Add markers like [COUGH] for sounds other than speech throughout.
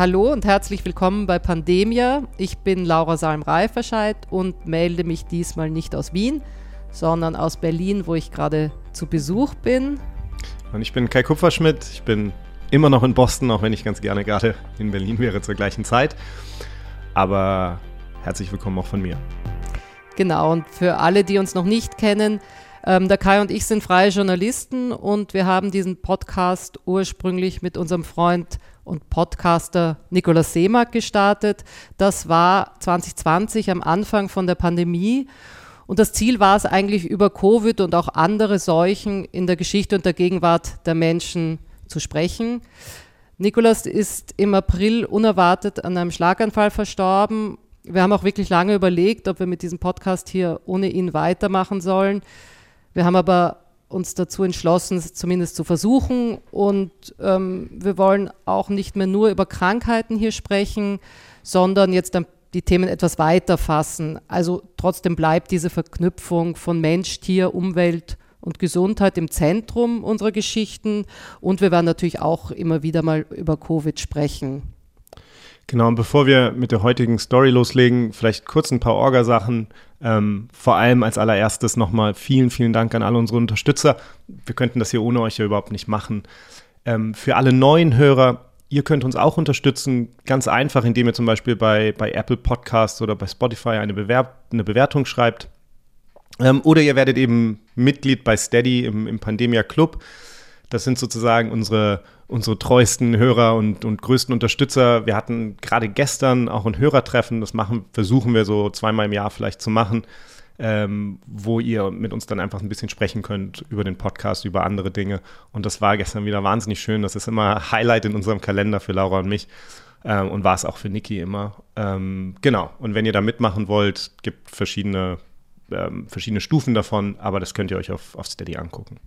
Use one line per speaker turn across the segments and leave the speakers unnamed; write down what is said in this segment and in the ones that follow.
Hallo und herzlich willkommen bei Pandemia. Ich bin Laura Salm-Reiferscheid und melde mich diesmal nicht aus Wien, sondern aus Berlin, wo ich gerade zu Besuch bin.
Und ich bin Kai Kupferschmidt. Ich bin immer noch in Boston, auch wenn ich ganz gerne gerade in Berlin wäre zur gleichen Zeit. Aber herzlich willkommen auch von mir.
Genau, und für alle, die uns noch nicht kennen, ähm, der Kai und ich sind freie Journalisten und wir haben diesen Podcast ursprünglich mit unserem Freund und Podcaster Nikolaus Seemack gestartet. Das war 2020 am Anfang von der Pandemie. Und das Ziel war es eigentlich über Covid und auch andere Seuchen in der Geschichte und der Gegenwart der Menschen zu sprechen. Nikolaus ist im April unerwartet an einem Schlaganfall verstorben. Wir haben auch wirklich lange überlegt, ob wir mit diesem Podcast hier ohne ihn weitermachen sollen. Wir haben aber uns dazu entschlossen, es zumindest zu versuchen. Und ähm, wir wollen auch nicht mehr nur über Krankheiten hier sprechen, sondern jetzt die Themen etwas weiter fassen. Also trotzdem bleibt diese Verknüpfung von Mensch, Tier, Umwelt und Gesundheit im Zentrum unserer Geschichten. Und wir werden natürlich auch immer wieder mal über Covid sprechen.
Genau, und bevor wir mit der heutigen Story loslegen, vielleicht kurz ein paar Orgasachen. Ähm, vor allem als allererstes nochmal vielen, vielen Dank an alle unsere Unterstützer. Wir könnten das hier ohne euch ja überhaupt nicht machen. Ähm, für alle neuen Hörer, ihr könnt uns auch unterstützen, ganz einfach, indem ihr zum Beispiel bei, bei Apple Podcasts oder bei Spotify eine, Bewerb eine Bewertung schreibt. Ähm, oder ihr werdet eben Mitglied bei Steady im, im Pandemia Club. Das sind sozusagen unsere, unsere treuesten Hörer und, und größten Unterstützer. Wir hatten gerade gestern auch ein Hörertreffen. Das machen, versuchen wir so zweimal im Jahr vielleicht zu machen, ähm, wo ihr mit uns dann einfach ein bisschen sprechen könnt über den Podcast, über andere Dinge. Und das war gestern wieder wahnsinnig schön. Das ist immer Highlight in unserem Kalender für Laura und mich. Ähm, und war es auch für Niki immer. Ähm, genau. Und wenn ihr da mitmachen wollt, gibt verschiedene, ähm, verschiedene Stufen davon, aber das könnt ihr euch auf, auf Steady angucken.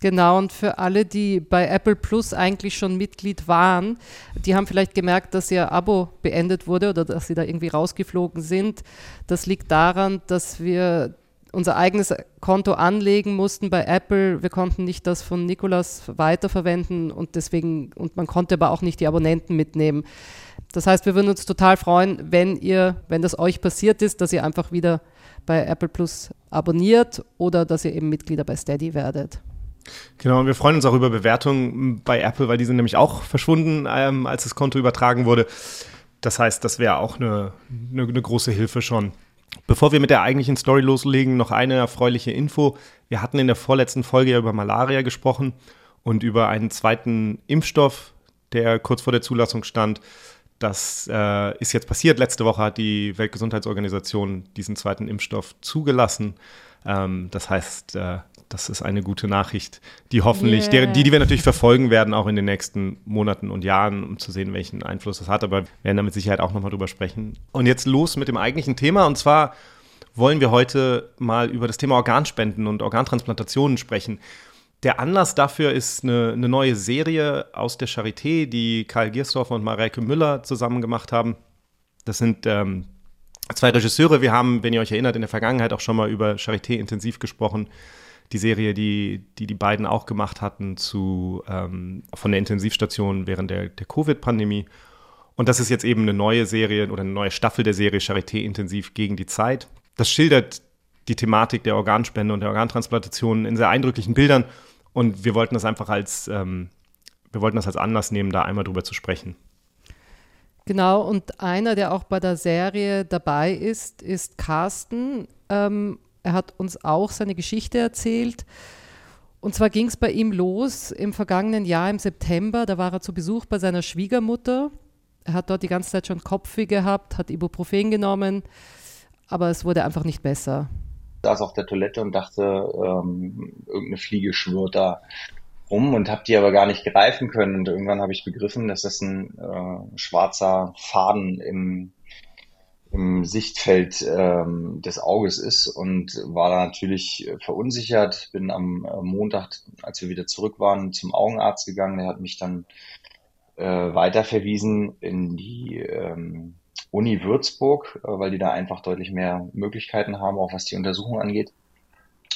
Genau, und für alle, die bei Apple Plus eigentlich schon Mitglied waren, die haben vielleicht gemerkt, dass ihr Abo beendet wurde oder dass sie da irgendwie rausgeflogen sind. Das liegt daran, dass wir unser eigenes Konto anlegen mussten bei Apple. Wir konnten nicht das von Nikolas weiterverwenden und deswegen, und man konnte aber auch nicht die Abonnenten mitnehmen. Das heißt, wir würden uns total freuen, wenn ihr, wenn das euch passiert ist, dass ihr einfach wieder bei Apple Plus abonniert oder dass ihr eben Mitglieder bei Steady werdet.
Genau, und wir freuen uns auch über Bewertungen bei Apple, weil die sind nämlich auch verschwunden, ähm, als das Konto übertragen wurde. Das heißt, das wäre auch eine, eine, eine große Hilfe schon. Bevor wir mit der eigentlichen Story loslegen, noch eine erfreuliche Info. Wir hatten in der vorletzten Folge ja über Malaria gesprochen und über einen zweiten Impfstoff, der kurz vor der Zulassung stand. Das äh, ist jetzt passiert. Letzte Woche hat die Weltgesundheitsorganisation diesen zweiten Impfstoff zugelassen. Ähm, das heißt, äh, das ist eine gute Nachricht, die hoffentlich, yeah. die, die wir natürlich verfolgen werden, auch in den nächsten Monaten und Jahren, um zu sehen, welchen Einfluss das hat. Aber wir werden da mit Sicherheit auch nochmal drüber sprechen. Und jetzt los mit dem eigentlichen Thema. Und zwar wollen wir heute mal über das Thema Organspenden und Organtransplantationen sprechen. Der Anlass dafür ist eine, eine neue Serie aus der Charité, die Karl Giersdorfer und Mareike Müller zusammen gemacht haben. Das sind ähm, zwei Regisseure. Wir haben, wenn ihr euch erinnert, in der Vergangenheit auch schon mal über Charité intensiv gesprochen die Serie, die die, die beiden auch gemacht hatten zu, ähm, von der Intensivstation während der, der Covid-Pandemie. Und das ist jetzt eben eine neue Serie oder eine neue Staffel der Serie Charité Intensiv gegen die Zeit. Das schildert die Thematik der Organspende und der Organtransplantation in sehr eindrücklichen Bildern. Und wir wollten das einfach als, ähm, wir wollten das als Anlass nehmen, da einmal drüber zu sprechen.
Genau, und einer, der auch bei der Serie dabei ist, ist Carsten. Ähm, er hat uns auch seine Geschichte erzählt. Und zwar ging es bei ihm los im vergangenen Jahr im September. Da war er zu Besuch bei seiner Schwiegermutter. Er hat dort die ganze Zeit schon Kopfweh gehabt, hat Ibuprofen genommen, aber es wurde einfach nicht besser.
Ich saß auf der Toilette und dachte, ähm, irgendeine Fliege schwirrt da rum und habe die aber gar nicht greifen können. Und irgendwann habe ich begriffen, dass das ein äh, schwarzer Faden im im Sichtfeld ähm, des Auges ist und war da natürlich verunsichert. Bin am Montag, als wir wieder zurück waren, zum Augenarzt gegangen. Der hat mich dann äh, weiterverwiesen in die ähm, Uni Würzburg, äh, weil die da einfach deutlich mehr Möglichkeiten haben, auch was die Untersuchung angeht.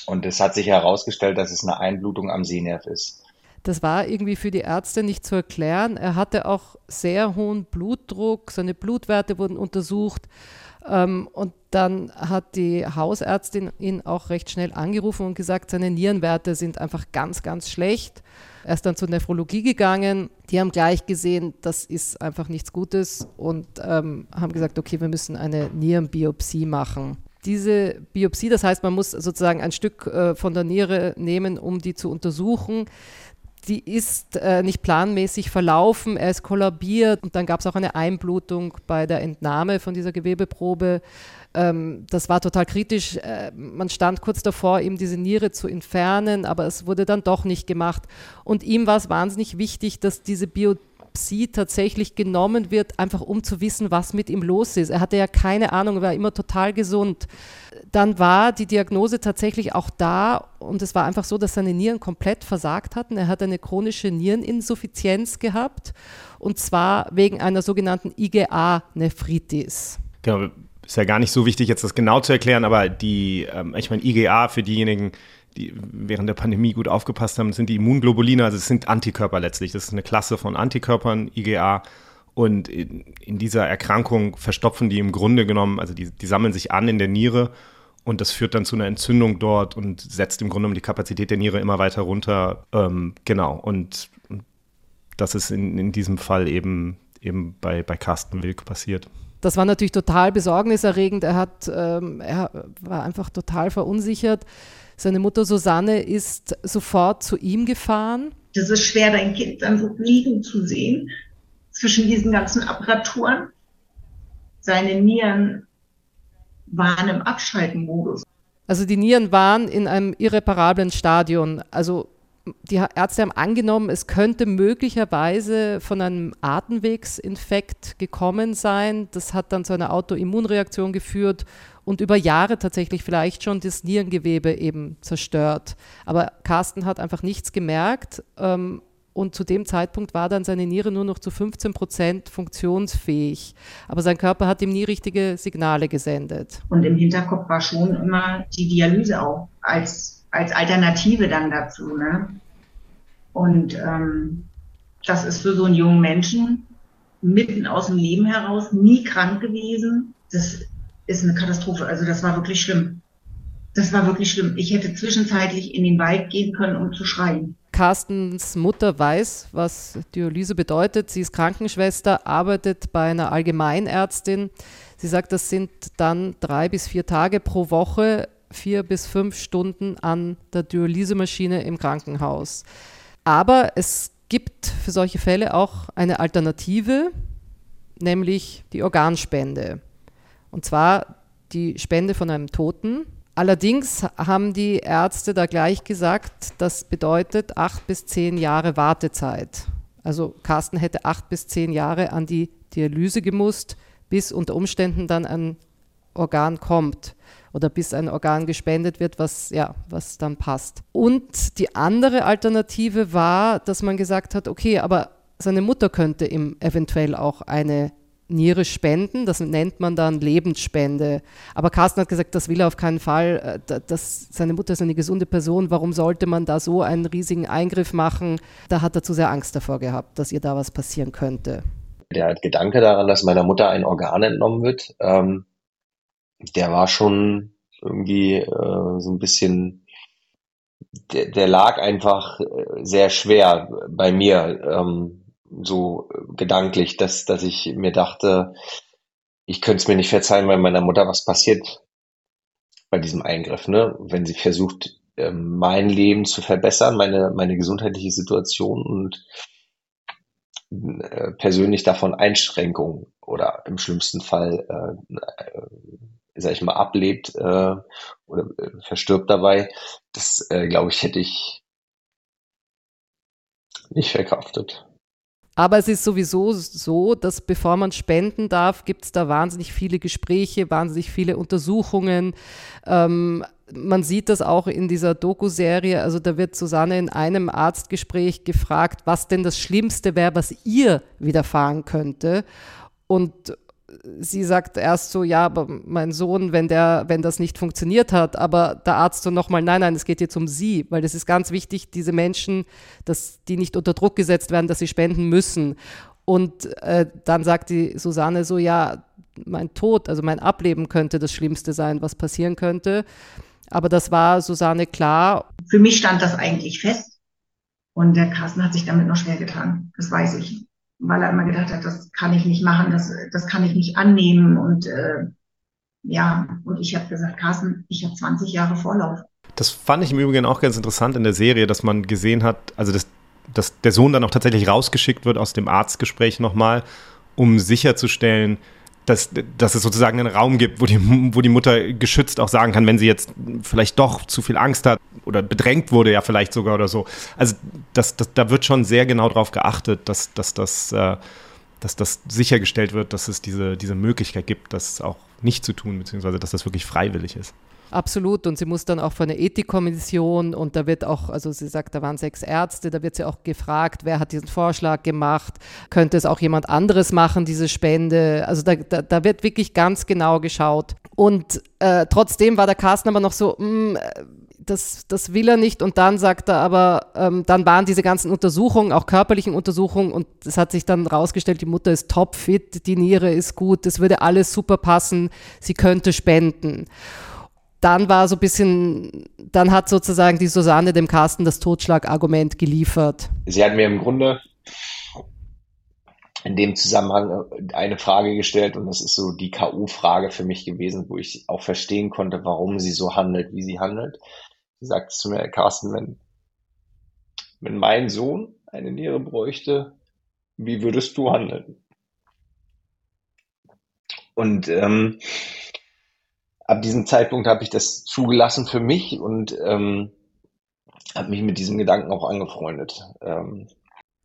Und es hat sich herausgestellt, dass es eine Einblutung am Sehnerv ist.
Das war irgendwie für die Ärzte nicht zu erklären. Er hatte auch sehr hohen Blutdruck, seine Blutwerte wurden untersucht. Ähm, und dann hat die Hausärztin ihn auch recht schnell angerufen und gesagt, seine Nierenwerte sind einfach ganz, ganz schlecht. Er ist dann zur Nephrologie gegangen. Die haben gleich gesehen, das ist einfach nichts Gutes und ähm, haben gesagt, okay, wir müssen eine Nierenbiopsie machen. Diese Biopsie, das heißt, man muss sozusagen ein Stück äh, von der Niere nehmen, um die zu untersuchen die ist äh, nicht planmäßig verlaufen, er ist kollabiert und dann gab es auch eine Einblutung bei der Entnahme von dieser Gewebeprobe. Ähm, das war total kritisch. Äh, man stand kurz davor, ihm diese Niere zu entfernen, aber es wurde dann doch nicht gemacht. Und ihm war es wahnsinnig wichtig, dass diese Biopsie tatsächlich genommen wird, einfach um zu wissen, was mit ihm los ist. Er hatte ja keine Ahnung, er war immer total gesund. Dann war die Diagnose tatsächlich auch da und es war einfach so, dass seine Nieren komplett versagt hatten. Er hat eine chronische Niereninsuffizienz gehabt und zwar wegen einer sogenannten IgA-Nephritis.
Genau, ist ja gar nicht so wichtig, jetzt das genau zu erklären, aber die, ähm, ich meine, IgA für diejenigen, die während der Pandemie gut aufgepasst haben, sind die Immunglobuline, also es sind Antikörper letztlich. Das ist eine Klasse von Antikörpern, IgA. Und in, in dieser Erkrankung verstopfen die im Grunde genommen, also die, die sammeln sich an in der Niere und das führt dann zu einer Entzündung dort und setzt im Grunde genommen die Kapazität der Niere immer weiter runter. Ähm, genau. Und das ist in, in diesem Fall eben, eben bei, bei Carsten Wilk passiert.
Das war natürlich total besorgniserregend. Er, hat, ähm, er war einfach total verunsichert. Seine Mutter Susanne ist sofort zu ihm gefahren.
Das ist schwer, dein Kind dann so liegen zu sehen zwischen diesen ganzen Apparaturen. Seine Nieren waren im Abschaltenmodus.
Also die Nieren waren in einem irreparablen Stadion. Also die Ärzte haben angenommen, es könnte möglicherweise von einem Atemwegsinfekt gekommen sein. Das hat dann zu einer Autoimmunreaktion geführt und über Jahre tatsächlich vielleicht schon das Nierengewebe eben zerstört. Aber Carsten hat einfach nichts gemerkt. Ähm, und zu dem Zeitpunkt war dann seine Niere nur noch zu 15 Prozent funktionsfähig. Aber sein Körper hat ihm nie richtige Signale gesendet.
Und im Hinterkopf war schon immer die Dialyse auch als, als Alternative dann dazu. Ne? Und ähm, das ist für so einen jungen Menschen mitten aus dem Leben heraus, nie krank gewesen. Das ist eine Katastrophe. Also das war wirklich schlimm. Das war wirklich schlimm. Ich hätte zwischenzeitlich in den Wald gehen können, um zu schreien.
Carstens Mutter weiß, was Dialyse bedeutet. Sie ist Krankenschwester, arbeitet bei einer Allgemeinärztin. Sie sagt, das sind dann drei bis vier Tage pro Woche, vier bis fünf Stunden an der Dialysemaschine im Krankenhaus. Aber es gibt für solche Fälle auch eine Alternative, nämlich die Organspende. Und zwar die Spende von einem Toten, Allerdings haben die Ärzte da gleich gesagt, das bedeutet acht bis zehn Jahre Wartezeit. Also Carsten hätte acht bis zehn Jahre an die Dialyse gemusst, bis unter Umständen dann ein Organ kommt oder bis ein Organ gespendet wird, was, ja, was dann passt. Und die andere Alternative war, dass man gesagt hat, okay, aber seine Mutter könnte ihm eventuell auch eine Niere spenden. Das nennt man dann Lebensspende. Aber Carsten hat gesagt, das will er auf keinen Fall. Äh, das, seine Mutter ist eine gesunde Person. Warum sollte man da so einen riesigen Eingriff machen? Da hat er zu sehr Angst davor gehabt, dass ihr da was passieren könnte.
Der Gedanke daran, dass meiner Mutter ein Organ entnommen wird, ähm, der war schon irgendwie äh, so ein bisschen, der, der lag einfach äh, sehr schwer bei mir. Ähm, so gedanklich, dass, dass ich mir dachte, ich könnte es mir nicht verzeihen, weil meiner Mutter was passiert bei diesem Eingriff, ne? Wenn sie versucht, ähm, mein Leben zu verbessern, meine, meine gesundheitliche Situation und äh, persönlich davon Einschränkungen oder im schlimmsten Fall, äh, äh, sag ich mal, ablebt äh, oder äh, verstirbt dabei, das äh, glaube ich, hätte ich nicht verkraftet.
Aber es ist sowieso so, dass bevor man spenden darf, gibt es da wahnsinnig viele Gespräche, wahnsinnig viele Untersuchungen. Ähm, man sieht das auch in dieser Doku-Serie. Also da wird Susanne in einem Arztgespräch gefragt, was denn das Schlimmste wäre, was ihr widerfahren könnte. Und sie sagt erst so, ja, aber mein Sohn, wenn der, wenn das nicht funktioniert hat, aber der Arzt so nochmal, nein, nein, es geht jetzt um sie, weil das ist ganz wichtig, diese Menschen, dass die nicht unter Druck gesetzt werden, dass sie spenden müssen. Und äh, dann sagt die Susanne so, ja, mein Tod, also mein Ableben könnte das Schlimmste sein, was passieren könnte. Aber das war Susanne klar.
Für mich stand das eigentlich fest. Und der Carsten hat sich damit noch schwer getan. Das weiß ich. Weil er immer gedacht hat, das kann ich nicht machen, das, das kann ich nicht annehmen. Und äh, ja, und ich habe gesagt, Carsten, ich habe 20 Jahre Vorlauf.
Das fand ich im Übrigen auch ganz interessant in der Serie, dass man gesehen hat, also dass, dass der Sohn dann auch tatsächlich rausgeschickt wird aus dem Arztgespräch nochmal, um sicherzustellen, dass, dass es sozusagen einen Raum gibt, wo die, wo die Mutter geschützt auch sagen kann, wenn sie jetzt vielleicht doch zu viel Angst hat oder bedrängt wurde, ja vielleicht sogar oder so. Also das, das, da wird schon sehr genau darauf geachtet, dass, dass, dass, äh, dass das sichergestellt wird, dass es diese, diese Möglichkeit gibt, das auch nicht zu tun, beziehungsweise dass das wirklich freiwillig ist.
Absolut. Und sie muss dann auch vor eine Ethikkommission und da wird auch, also sie sagt, da waren sechs Ärzte, da wird sie auch gefragt, wer hat diesen Vorschlag gemacht? Könnte es auch jemand anderes machen, diese Spende? Also da, da, da wird wirklich ganz genau geschaut. Und äh, trotzdem war der Carsten aber noch so, mm, das, das will er nicht. Und dann sagt er aber, ähm, dann waren diese ganzen Untersuchungen, auch körperlichen Untersuchungen, und es hat sich dann rausgestellt, die Mutter ist topfit, die Niere ist gut, das würde alles super passen, sie könnte spenden dann war so ein bisschen, dann hat sozusagen die Susanne dem Carsten das Totschlagargument geliefert.
Sie hat mir im Grunde in dem Zusammenhang eine Frage gestellt und das ist so die K.O.-Frage für mich gewesen, wo ich auch verstehen konnte, warum sie so handelt, wie sie handelt. Sie sagt zu mir, Carsten, wenn, wenn mein Sohn eine Niere bräuchte, wie würdest du handeln? Und ähm, ab diesem Zeitpunkt habe ich das zugelassen für mich und ähm, habe mich mit diesem Gedanken auch angefreundet. Ähm,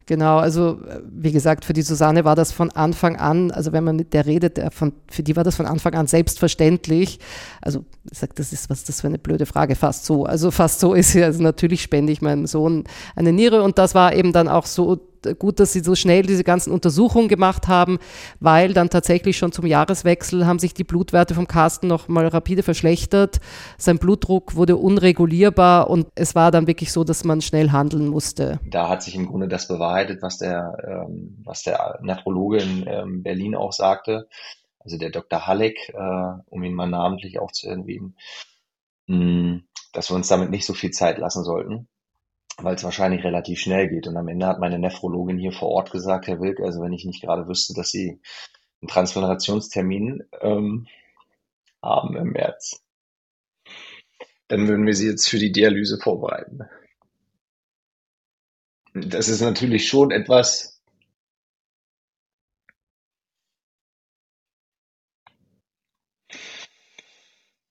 Genau, also wie gesagt, für die Susanne war das von Anfang an, also wenn man mit der redet, der von, für die war das von Anfang an selbstverständlich. Also ich sage, das ist was das für eine blöde Frage, fast so. Also fast so ist sie, also natürlich spende ich meinem Sohn eine Niere und das war eben dann auch so gut, dass sie so schnell diese ganzen Untersuchungen gemacht haben, weil dann tatsächlich schon zum Jahreswechsel haben sich die Blutwerte vom Carsten noch mal rapide verschlechtert. Sein Blutdruck wurde unregulierbar und es war dann wirklich so, dass man schnell handeln musste.
Da hat sich im Grunde das bewahrheitet, was der, ähm, was der Nephrologe in ähm, Berlin auch sagte, also der Dr. Halleck, äh, um ihn mal namentlich auch zu erwähnen, hm, dass wir uns damit nicht so viel Zeit lassen sollten weil es wahrscheinlich relativ schnell geht. Und am Ende hat meine Nephrologin hier vor Ort gesagt, Herr Wilk, also wenn ich nicht gerade wüsste, dass Sie einen Transplantationstermin ähm, haben im März, dann würden wir Sie jetzt für die Dialyse vorbereiten. Das ist natürlich schon etwas,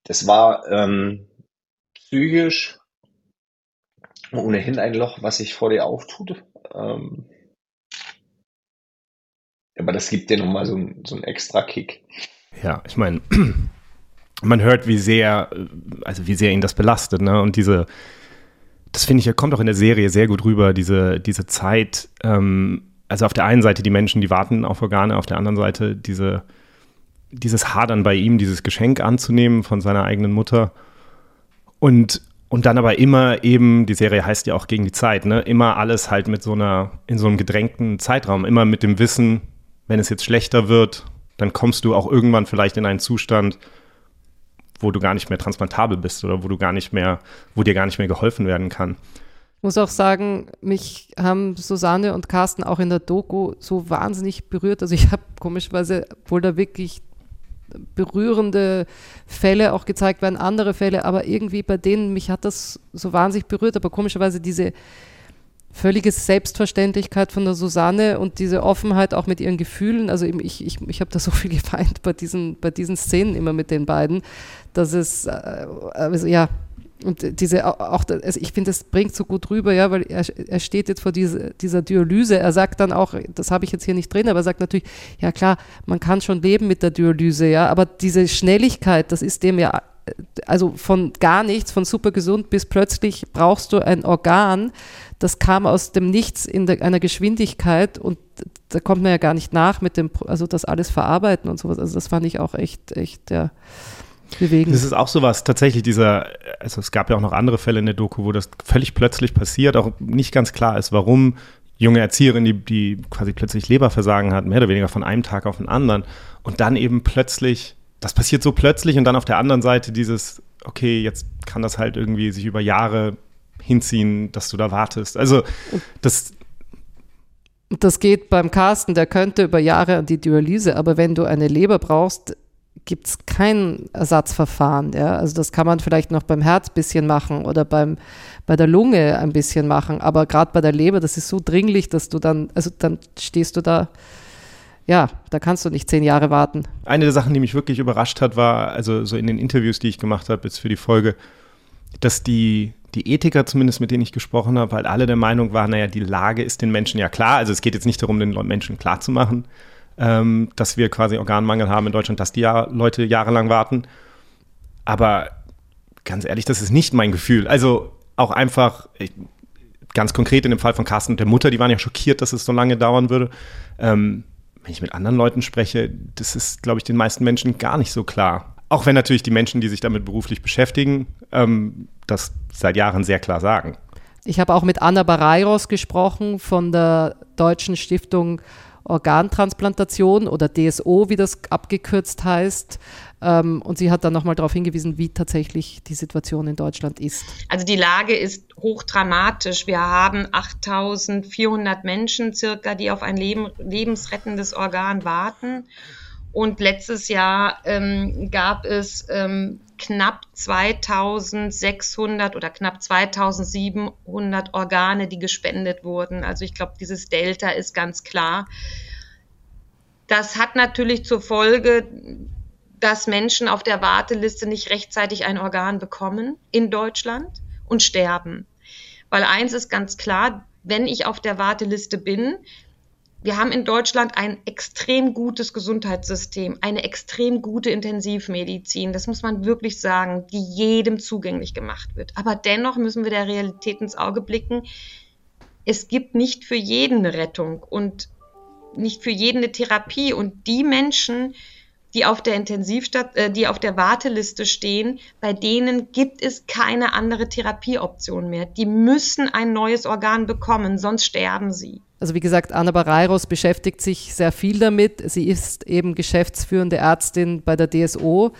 das war ähm, psychisch ohnehin ein Loch, was sich vor dir auftut. Ähm, aber das gibt dir nochmal so, so einen extra Kick.
Ja, ich meine, [CLEARS THROAT] man hört, wie sehr, also wie sehr ihn das belastet, ne? Und diese, das finde ich, kommt auch in der Serie sehr gut rüber, diese, diese Zeit, ähm, also auf der einen Seite die Menschen, die warten auf Organe, auf der anderen Seite diese, dieses Hadern bei ihm, dieses Geschenk anzunehmen von seiner eigenen Mutter. Und und dann aber immer eben, die Serie heißt ja auch gegen die Zeit, ne? Immer alles halt mit so einer, in so einem gedrängten Zeitraum, immer mit dem Wissen, wenn es jetzt schlechter wird, dann kommst du auch irgendwann vielleicht in einen Zustand, wo du gar nicht mehr transplantabel bist oder wo du gar nicht mehr, wo dir gar nicht mehr geholfen werden kann.
Ich muss auch sagen, mich haben Susanne und Carsten auch in der Doku so wahnsinnig berührt. Also ich habe komischerweise, obwohl da wirklich berührende Fälle auch gezeigt werden, andere Fälle, aber irgendwie bei denen, mich hat das so wahnsinnig berührt, aber komischerweise diese völlige Selbstverständlichkeit von der Susanne und diese Offenheit auch mit ihren Gefühlen, also ich, ich, ich habe da so viel gefeind bei diesen, bei diesen Szenen immer mit den beiden, dass es, äh, also ja, und diese auch, also ich finde, das bringt so gut rüber, ja, weil er, er steht jetzt vor diese, dieser Dialyse. Er sagt dann auch, das habe ich jetzt hier nicht drin, aber er sagt natürlich, ja klar, man kann schon leben mit der Dialyse, ja, aber diese Schnelligkeit, das ist dem ja also von gar nichts, von super gesund bis plötzlich brauchst du ein Organ, das kam aus dem Nichts in der, einer Geschwindigkeit und da kommt man ja gar nicht nach mit dem, also das alles verarbeiten und sowas. Also das fand ich auch echt, echt, ja, bewegend.
Das ist auch sowas, tatsächlich dieser, also es gab ja auch noch andere Fälle in der Doku, wo das völlig plötzlich passiert, auch nicht ganz klar ist, warum junge Erzieherin, die, die quasi plötzlich Leberversagen hat, mehr oder weniger von einem Tag auf den anderen und dann eben plötzlich, das passiert so plötzlich und dann auf der anderen Seite dieses, okay, jetzt kann das halt irgendwie sich über Jahre hinziehen, dass du da wartest. Also das.
Das geht beim Carsten, der könnte über Jahre an die Dialyse, aber wenn du eine Leber brauchst, gibt es kein Ersatzverfahren. Ja? Also das kann man vielleicht noch beim Herz ein bisschen machen oder beim, bei der Lunge ein bisschen machen, aber gerade bei der Leber, das ist so dringlich, dass du dann, also dann stehst du da ja, da kannst du nicht zehn Jahre warten.
Eine der Sachen, die mich wirklich überrascht hat, war, also so in den Interviews, die ich gemacht habe jetzt für die Folge, dass die, die Ethiker zumindest, mit denen ich gesprochen habe, halt alle der Meinung waren, naja, die Lage ist den Menschen ja klar. Also es geht jetzt nicht darum, den Menschen klarzumachen, ähm, dass wir quasi Organmangel haben in Deutschland, dass die ja Leute jahrelang warten. Aber ganz ehrlich, das ist nicht mein Gefühl. Also auch einfach, ich, ganz konkret in dem Fall von Carsten und der Mutter, die waren ja schockiert, dass es so lange dauern würde. Ähm, wenn ich mit anderen Leuten spreche, das ist, glaube ich, den meisten Menschen gar nicht so klar. Auch wenn natürlich die Menschen, die sich damit beruflich beschäftigen, ähm, das seit Jahren sehr klar sagen.
Ich habe auch mit Anna Barreiros gesprochen von der Deutschen Stiftung Organtransplantation oder DSO, wie das abgekürzt heißt. Ähm, und sie hat dann nochmal darauf hingewiesen, wie tatsächlich die Situation in Deutschland ist.
Also die Lage ist hochdramatisch. Wir haben 8400 Menschen circa, die auf ein Leben, lebensrettendes Organ warten. Und letztes Jahr ähm, gab es ähm, knapp 2600 oder knapp 2700 Organe, die gespendet wurden. Also ich glaube, dieses Delta ist ganz klar. Das hat natürlich zur Folge, dass Menschen auf der Warteliste nicht rechtzeitig ein Organ bekommen in Deutschland und sterben. Weil eins ist ganz klar, wenn ich auf der Warteliste bin, wir haben in Deutschland ein extrem gutes Gesundheitssystem, eine extrem gute Intensivmedizin, das muss man wirklich sagen, die jedem zugänglich gemacht wird. Aber dennoch müssen wir der Realität ins Auge blicken. Es gibt nicht für jeden eine Rettung und nicht für jeden eine Therapie. Und die Menschen, die auf der Intensivstat äh, die auf der Warteliste stehen, bei denen gibt es keine andere Therapieoption mehr. Die müssen ein neues Organ bekommen, sonst sterben sie.
Also wie gesagt, Anna Barreiros beschäftigt sich sehr viel damit. Sie ist eben geschäftsführende Ärztin bei der DSO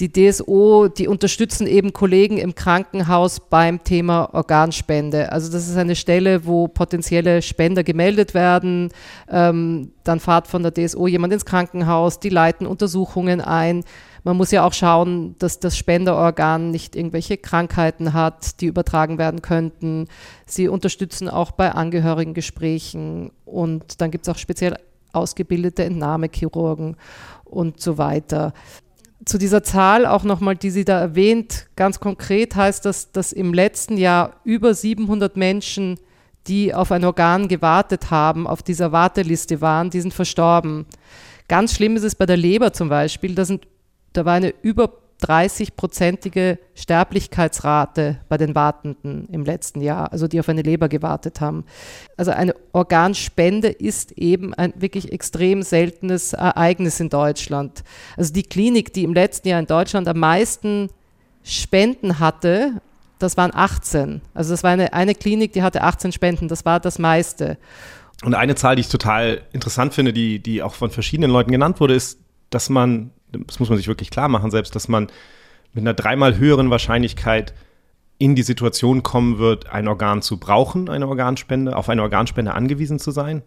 die DSO, die unterstützen eben Kollegen im Krankenhaus beim Thema Organspende. Also das ist eine Stelle, wo potenzielle Spender gemeldet werden. Ähm, dann fahrt von der DSO jemand ins Krankenhaus, die leiten Untersuchungen ein. Man muss ja auch schauen, dass das Spenderorgan nicht irgendwelche Krankheiten hat, die übertragen werden könnten. Sie unterstützen auch bei Angehörigengesprächen und dann gibt es auch speziell ausgebildete Entnahmechirurgen und so weiter zu dieser Zahl auch nochmal, die sie da erwähnt, ganz konkret heißt das, dass im letzten Jahr über 700 Menschen, die auf ein Organ gewartet haben, auf dieser Warteliste waren, die sind verstorben. Ganz schlimm ist es bei der Leber zum Beispiel, da, sind, da war eine über 30-prozentige Sterblichkeitsrate bei den Wartenden im letzten Jahr, also die auf eine Leber gewartet haben. Also eine Organspende ist eben ein wirklich extrem seltenes Ereignis in Deutschland. Also die Klinik, die im letzten Jahr in Deutschland am meisten Spenden hatte, das waren 18. Also das war eine, eine Klinik, die hatte 18 Spenden, das war das meiste.
Und eine Zahl, die ich total interessant finde, die, die auch von verschiedenen Leuten genannt wurde, ist, dass man das muss man sich wirklich klar machen, selbst, dass man mit einer dreimal höheren Wahrscheinlichkeit in die Situation kommen wird, ein Organ zu brauchen, eine Organspende, auf eine Organspende angewiesen zu sein,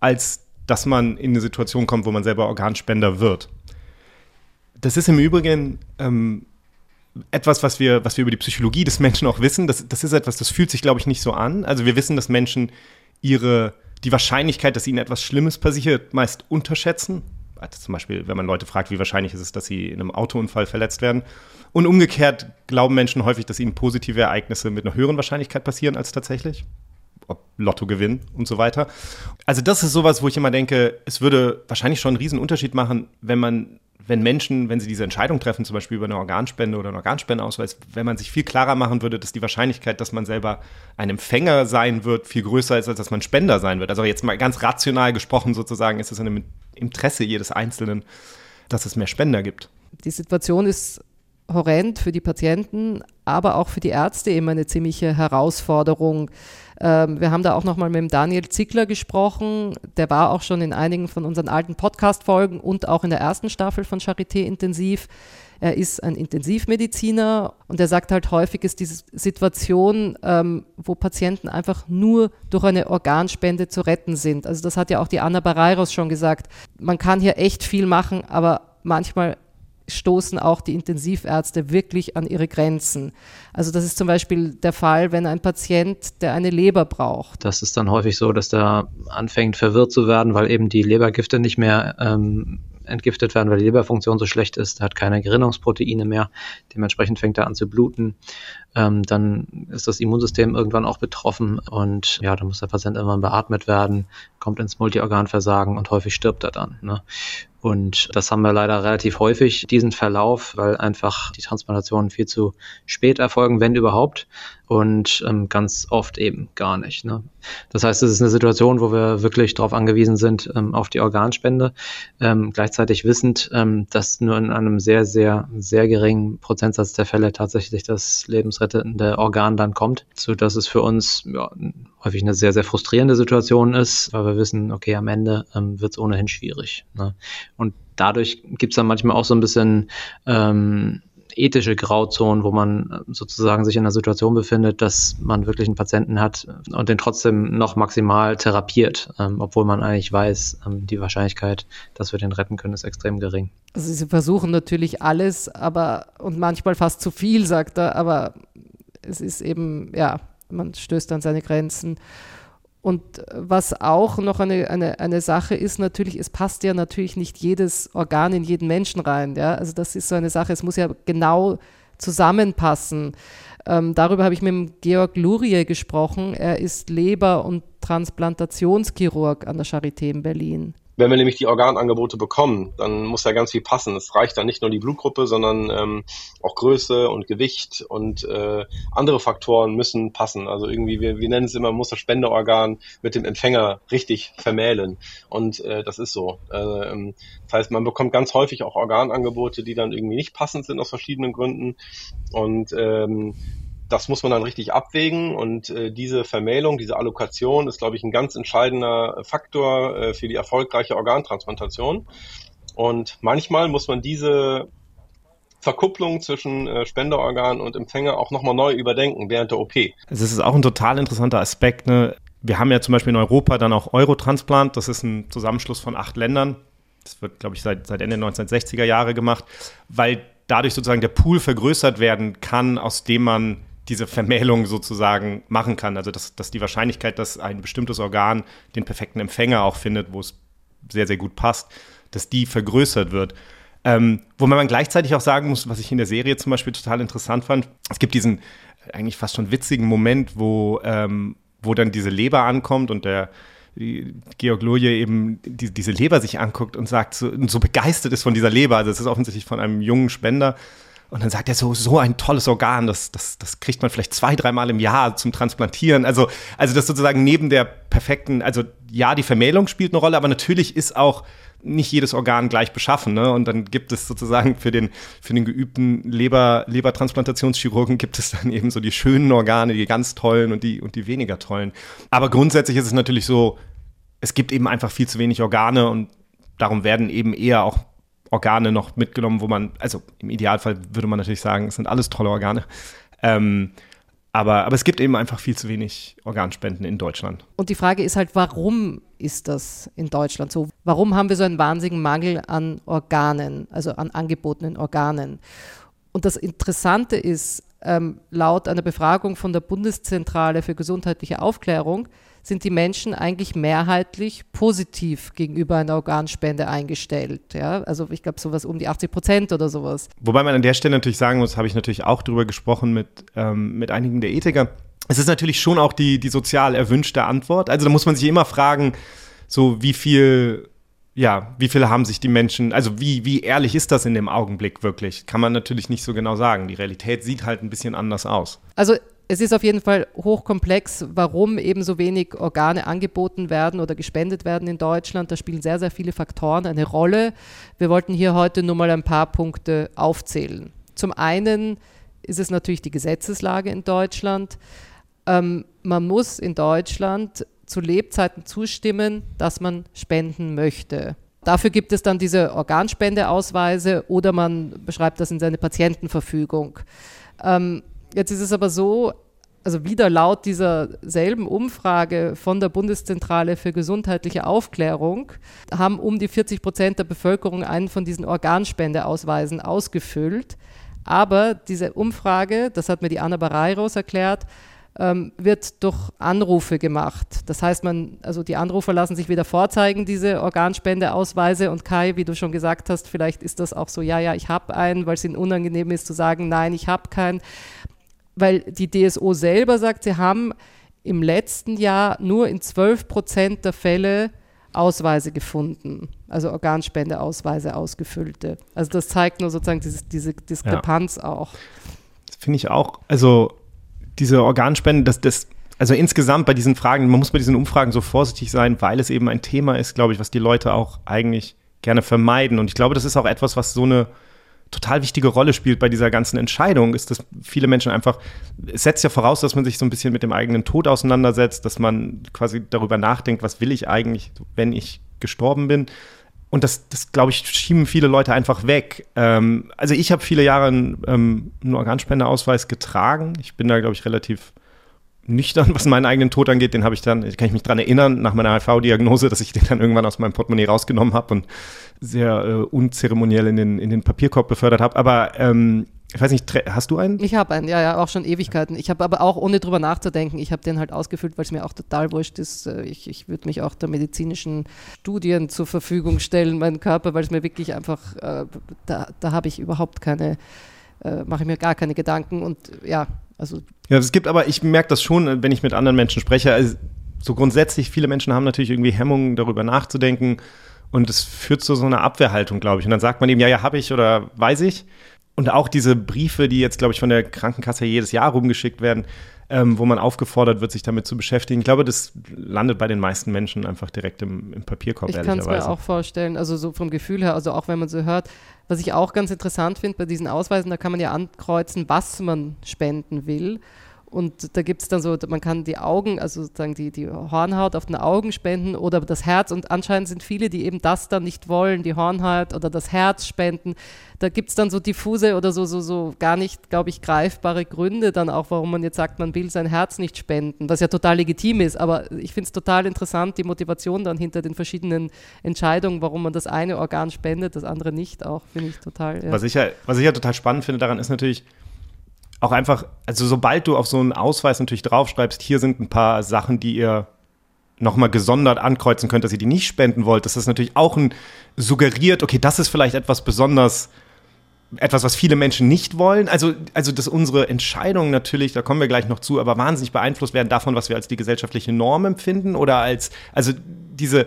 als dass man in eine Situation kommt, wo man selber Organspender wird. Das ist im Übrigen ähm, etwas, was wir, was wir über die Psychologie des Menschen auch wissen. Das, das ist etwas, das fühlt sich, glaube ich, nicht so an. Also wir wissen, dass Menschen ihre, die Wahrscheinlichkeit, dass ihnen etwas Schlimmes passiert, meist unterschätzen also zum Beispiel, wenn man Leute fragt, wie wahrscheinlich ist es, dass sie in einem Autounfall verletzt werden. Und umgekehrt glauben Menschen häufig, dass ihnen positive Ereignisse mit einer höheren Wahrscheinlichkeit passieren als tatsächlich. Ob Lotto gewinnen und so weiter. Also das ist sowas, wo ich immer denke, es würde wahrscheinlich schon einen riesen Unterschied machen, wenn man wenn Menschen, wenn sie diese Entscheidung treffen, zum Beispiel über eine Organspende oder einen Organspendeausweis, wenn man sich viel klarer machen würde, dass die Wahrscheinlichkeit, dass man selber ein Empfänger sein wird, viel größer ist, als dass man Spender sein wird. Also jetzt mal ganz rational gesprochen sozusagen, ist es in dem Interesse jedes Einzelnen, dass es mehr Spender gibt.
Die Situation ist horrend für die Patienten, aber auch für die Ärzte immer eine ziemliche Herausforderung. Ähm, wir haben da auch nochmal mit dem Daniel Zickler gesprochen. Der war auch schon in einigen von unseren alten Podcast-Folgen und auch in der ersten Staffel von Charité Intensiv. Er ist ein Intensivmediziner und er sagt halt häufig ist diese Situation, ähm, wo Patienten einfach nur durch eine Organspende zu retten sind. Also das hat ja auch die Anna Barreiros schon gesagt. Man kann hier echt viel machen, aber manchmal stoßen auch die Intensivärzte wirklich an ihre Grenzen. Also das ist zum Beispiel der Fall, wenn ein Patient, der eine Leber braucht.
Das ist dann häufig so, dass der anfängt verwirrt zu werden, weil eben die Lebergifte nicht mehr ähm, entgiftet werden, weil die Leberfunktion so schlecht ist, hat keine Gerinnungsproteine mehr, dementsprechend fängt er an zu bluten. Ähm, dann ist das Immunsystem irgendwann auch betroffen und ja, dann muss der Patient irgendwann beatmet werden, kommt ins Multiorganversagen und häufig stirbt er dann. Ne? Und das haben wir leider relativ häufig, diesen Verlauf, weil einfach die Transplantationen viel zu spät erfolgen, wenn überhaupt. Und ähm, ganz oft eben gar nicht. Ne? Das heißt, es ist eine Situation, wo wir wirklich darauf angewiesen sind, ähm, auf die Organspende. Ähm, gleichzeitig wissend, ähm, dass nur in einem sehr, sehr, sehr geringen Prozentsatz der Fälle tatsächlich das lebensrettende Organ dann kommt, so dass es für uns ja, häufig eine sehr, sehr frustrierende Situation ist, weil wir wissen, okay, am Ende ähm, wird es ohnehin schwierig. Ne? Dadurch gibt es dann manchmal auch so ein bisschen ähm, ethische Grauzonen, wo man sozusagen sich in einer Situation befindet, dass man wirklich einen Patienten hat und den trotzdem noch maximal therapiert, ähm, obwohl man eigentlich weiß, ähm, die Wahrscheinlichkeit, dass wir den retten können, ist extrem gering.
Also sie versuchen natürlich alles, aber und manchmal fast zu viel, sagt er, aber es ist eben, ja, man stößt an seine Grenzen. Und was auch noch eine, eine, eine Sache ist, natürlich, es passt ja natürlich nicht jedes Organ in jeden Menschen rein. Ja? Also das ist so eine Sache, es muss ja genau zusammenpassen. Ähm, darüber habe ich mit Georg Lurie gesprochen. Er ist Leber- und Transplantationschirurg an der Charité in Berlin.
Wenn wir nämlich die Organangebote bekommen, dann muss ja ganz viel passen. Es reicht dann nicht nur die Blutgruppe, sondern ähm, auch Größe und Gewicht und äh, andere Faktoren müssen passen. Also irgendwie, wir, wir nennen es immer, man muss das Spendeorgan mit dem Empfänger richtig vermählen. Und äh, das ist so. Äh, das heißt, man bekommt ganz häufig auch Organangebote, die dann irgendwie nicht passend sind aus verschiedenen Gründen. Und ähm, das muss man dann richtig abwägen und äh, diese Vermählung, diese Allokation ist, glaube ich, ein ganz entscheidender Faktor äh, für die erfolgreiche Organtransplantation. Und manchmal muss man diese Verkupplung zwischen äh, Spenderorgan und Empfänger auch nochmal neu überdenken während der OP.
Also es ist auch ein total interessanter Aspekt. Ne? Wir haben ja zum Beispiel in Europa dann auch Eurotransplant. Das ist ein Zusammenschluss von acht Ländern. Das wird, glaube ich, seit, seit Ende 1960er Jahre gemacht, weil dadurch sozusagen der Pool vergrößert werden kann, aus dem man diese Vermählung sozusagen machen kann. Also dass, dass die Wahrscheinlichkeit, dass ein bestimmtes Organ den perfekten Empfänger auch findet, wo es sehr, sehr gut passt, dass die vergrößert wird. Ähm, wo man gleichzeitig auch sagen muss, was ich in der Serie zum Beispiel total interessant fand, es gibt diesen eigentlich fast schon witzigen Moment, wo, ähm, wo dann diese Leber ankommt und der Georg Loje eben die, diese Leber sich anguckt und sagt, so, so begeistert ist von dieser Leber. Also es ist offensichtlich von einem jungen Spender und dann sagt er so, so ein tolles Organ, das, das, das kriegt man vielleicht zwei, dreimal im Jahr zum Transplantieren. Also, also das sozusagen neben der perfekten, also ja, die Vermählung spielt eine Rolle, aber natürlich ist auch nicht jedes Organ gleich beschaffen. Ne? Und dann gibt es sozusagen für den, für den geübten Leber, Lebertransplantationschirurgen gibt es dann eben so die schönen Organe, die ganz tollen und die, und die weniger tollen. Aber grundsätzlich ist es natürlich so, es gibt eben einfach viel zu wenig Organe und darum werden eben eher auch Organe noch mitgenommen, wo man, also im Idealfall würde man natürlich sagen, es sind alles tolle Organe. Ähm, aber, aber es gibt eben einfach viel zu wenig Organspenden in Deutschland.
Und die Frage ist halt, warum ist das in Deutschland so? Warum haben wir so einen wahnsinnigen Mangel an Organen, also an angebotenen Organen? Und das Interessante ist, ähm, laut einer Befragung von der Bundeszentrale für gesundheitliche Aufklärung sind die Menschen eigentlich mehrheitlich positiv gegenüber einer Organspende eingestellt. Ja? Also ich glaube sowas um die 80 Prozent oder sowas.
Wobei man an der Stelle natürlich sagen muss, habe ich natürlich auch darüber gesprochen mit, ähm, mit einigen der Ethiker. Es ist natürlich schon auch die, die sozial erwünschte Antwort. Also da muss man sich immer fragen, so wie viel ja, wie viele haben sich die Menschen, also wie, wie ehrlich ist das in dem Augenblick wirklich? Kann man natürlich nicht so genau sagen. Die Realität sieht halt ein bisschen anders aus.
Also es ist auf jeden Fall hochkomplex, warum eben so wenig Organe angeboten werden oder gespendet werden in Deutschland. Da spielen sehr, sehr viele Faktoren eine Rolle. Wir wollten hier heute nur mal ein paar Punkte aufzählen. Zum einen ist es natürlich die Gesetzeslage in Deutschland. Ähm, man muss in Deutschland zu Lebzeiten zustimmen, dass man spenden möchte. Dafür gibt es dann diese Organspendeausweise oder man beschreibt das in seine Patientenverfügung. Ähm, jetzt ist es aber so, also wieder laut dieser selben Umfrage von der Bundeszentrale für gesundheitliche Aufklärung, haben um die 40 Prozent der Bevölkerung einen von diesen Organspendeausweisen ausgefüllt. Aber diese Umfrage, das hat mir die Anna Barreiros erklärt, ähm, wird durch Anrufe gemacht. Das heißt, man, also die Anrufer lassen sich wieder vorzeigen, diese Organspendeausweise. Und Kai, wie du schon gesagt hast, vielleicht ist das auch so, ja, ja, ich habe einen, weil es ihnen unangenehm ist zu sagen, nein, ich habe keinen. Weil die DSO selber sagt, sie haben im letzten Jahr nur in 12 Prozent der Fälle Ausweise gefunden, also Organspendeausweise ausgefüllte. Also das zeigt nur sozusagen dieses, diese Diskrepanz ja. auch.
Finde ich auch. Also diese Organspende, das, das, also insgesamt bei diesen Fragen, man muss bei diesen Umfragen so vorsichtig sein, weil es eben ein Thema ist, glaube ich, was die Leute auch eigentlich gerne vermeiden. Und ich glaube, das ist auch etwas, was so eine total wichtige Rolle spielt bei dieser ganzen Entscheidung, ist, dass viele Menschen einfach, es setzt ja voraus, dass man sich so ein bisschen mit dem eigenen Tod auseinandersetzt, dass man quasi darüber nachdenkt, was will ich eigentlich, wenn ich gestorben bin. Und das, das glaube ich, schieben viele Leute einfach weg. Ähm, also ich habe viele Jahre einen, ähm, einen Organspendeausweis getragen. Ich bin da, glaube ich, relativ nüchtern, was meinen eigenen Tod angeht. Den habe ich dann, kann ich mich daran erinnern, nach meiner HIV-Diagnose, dass ich den dann irgendwann aus meinem Portemonnaie rausgenommen habe und sehr äh, unzeremoniell in den, in den Papierkorb befördert habe. Aber ähm, ich weiß nicht, hast du einen?
Ich habe einen, ja, ja, auch schon Ewigkeiten. Ich habe aber auch, ohne drüber nachzudenken, ich habe den halt ausgefüllt, weil es mir auch total wurscht ist. Äh, ich, ich würde mich auch der medizinischen Studien zur Verfügung stellen, meinen Körper, weil es mir wirklich einfach, äh, da, da habe ich überhaupt keine, äh, mache ich mir gar keine Gedanken und ja, also.
Ja, es gibt aber, ich merke das schon, wenn ich mit anderen Menschen spreche, also so grundsätzlich, viele Menschen haben natürlich irgendwie Hemmungen, darüber nachzudenken und es führt zu so einer Abwehrhaltung, glaube ich. Und dann sagt man eben, ja, ja, habe ich oder weiß ich. Und auch diese Briefe, die jetzt, glaube ich, von der Krankenkasse jedes Jahr rumgeschickt werden, ähm, wo man aufgefordert wird, sich damit zu beschäftigen. Ich glaube, das landet bei den meisten Menschen einfach direkt im, im Papierkorb,
ich kann es mir auch vorstellen, also so vom Gefühl her, also auch wenn man so hört, was ich auch ganz interessant finde bei diesen Ausweisen, da kann man ja ankreuzen, was man spenden will. Und da gibt es dann so, man kann die Augen, also sozusagen die, die Hornhaut auf den Augen spenden oder das Herz. Und anscheinend sind viele, die eben das dann nicht wollen, die Hornhaut oder das Herz spenden. Da gibt es dann so diffuse oder so, so, so gar nicht, glaube ich, greifbare Gründe dann auch, warum man jetzt sagt, man will sein Herz nicht spenden, was ja total legitim ist. Aber ich finde es total interessant, die Motivation dann hinter den verschiedenen Entscheidungen, warum man das eine Organ spendet, das andere nicht auch, finde ich total.
Ja. Was, ich ja, was ich ja total spannend finde daran ist natürlich, auch einfach, also sobald du auf so einen Ausweis natürlich draufschreibst, hier sind ein paar Sachen, die ihr nochmal gesondert ankreuzen könnt, dass ihr die nicht spenden wollt, dass das natürlich auch ein suggeriert, okay, das ist vielleicht etwas besonders, etwas, was viele Menschen nicht wollen. Also, also dass unsere Entscheidungen natürlich, da kommen wir gleich noch zu, aber wahnsinnig beeinflusst werden davon, was wir als die gesellschaftliche Norm empfinden oder als, also diese,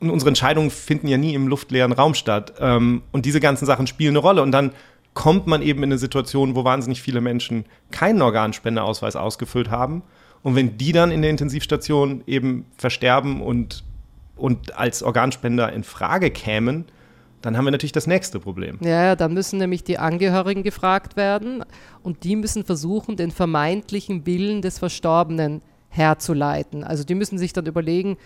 unsere Entscheidungen finden ja nie im luftleeren Raum statt. Ähm, und diese ganzen Sachen spielen eine Rolle. Und dann kommt man eben in eine Situation, wo wahnsinnig viele Menschen keinen Organspendeausweis ausgefüllt haben. Und wenn die dann in der Intensivstation eben versterben und, und als Organspender in Frage kämen, dann haben wir natürlich das nächste Problem.
Ja, dann müssen nämlich die Angehörigen gefragt werden und die müssen versuchen, den vermeintlichen Willen des Verstorbenen herzuleiten. Also die müssen sich dann überlegen,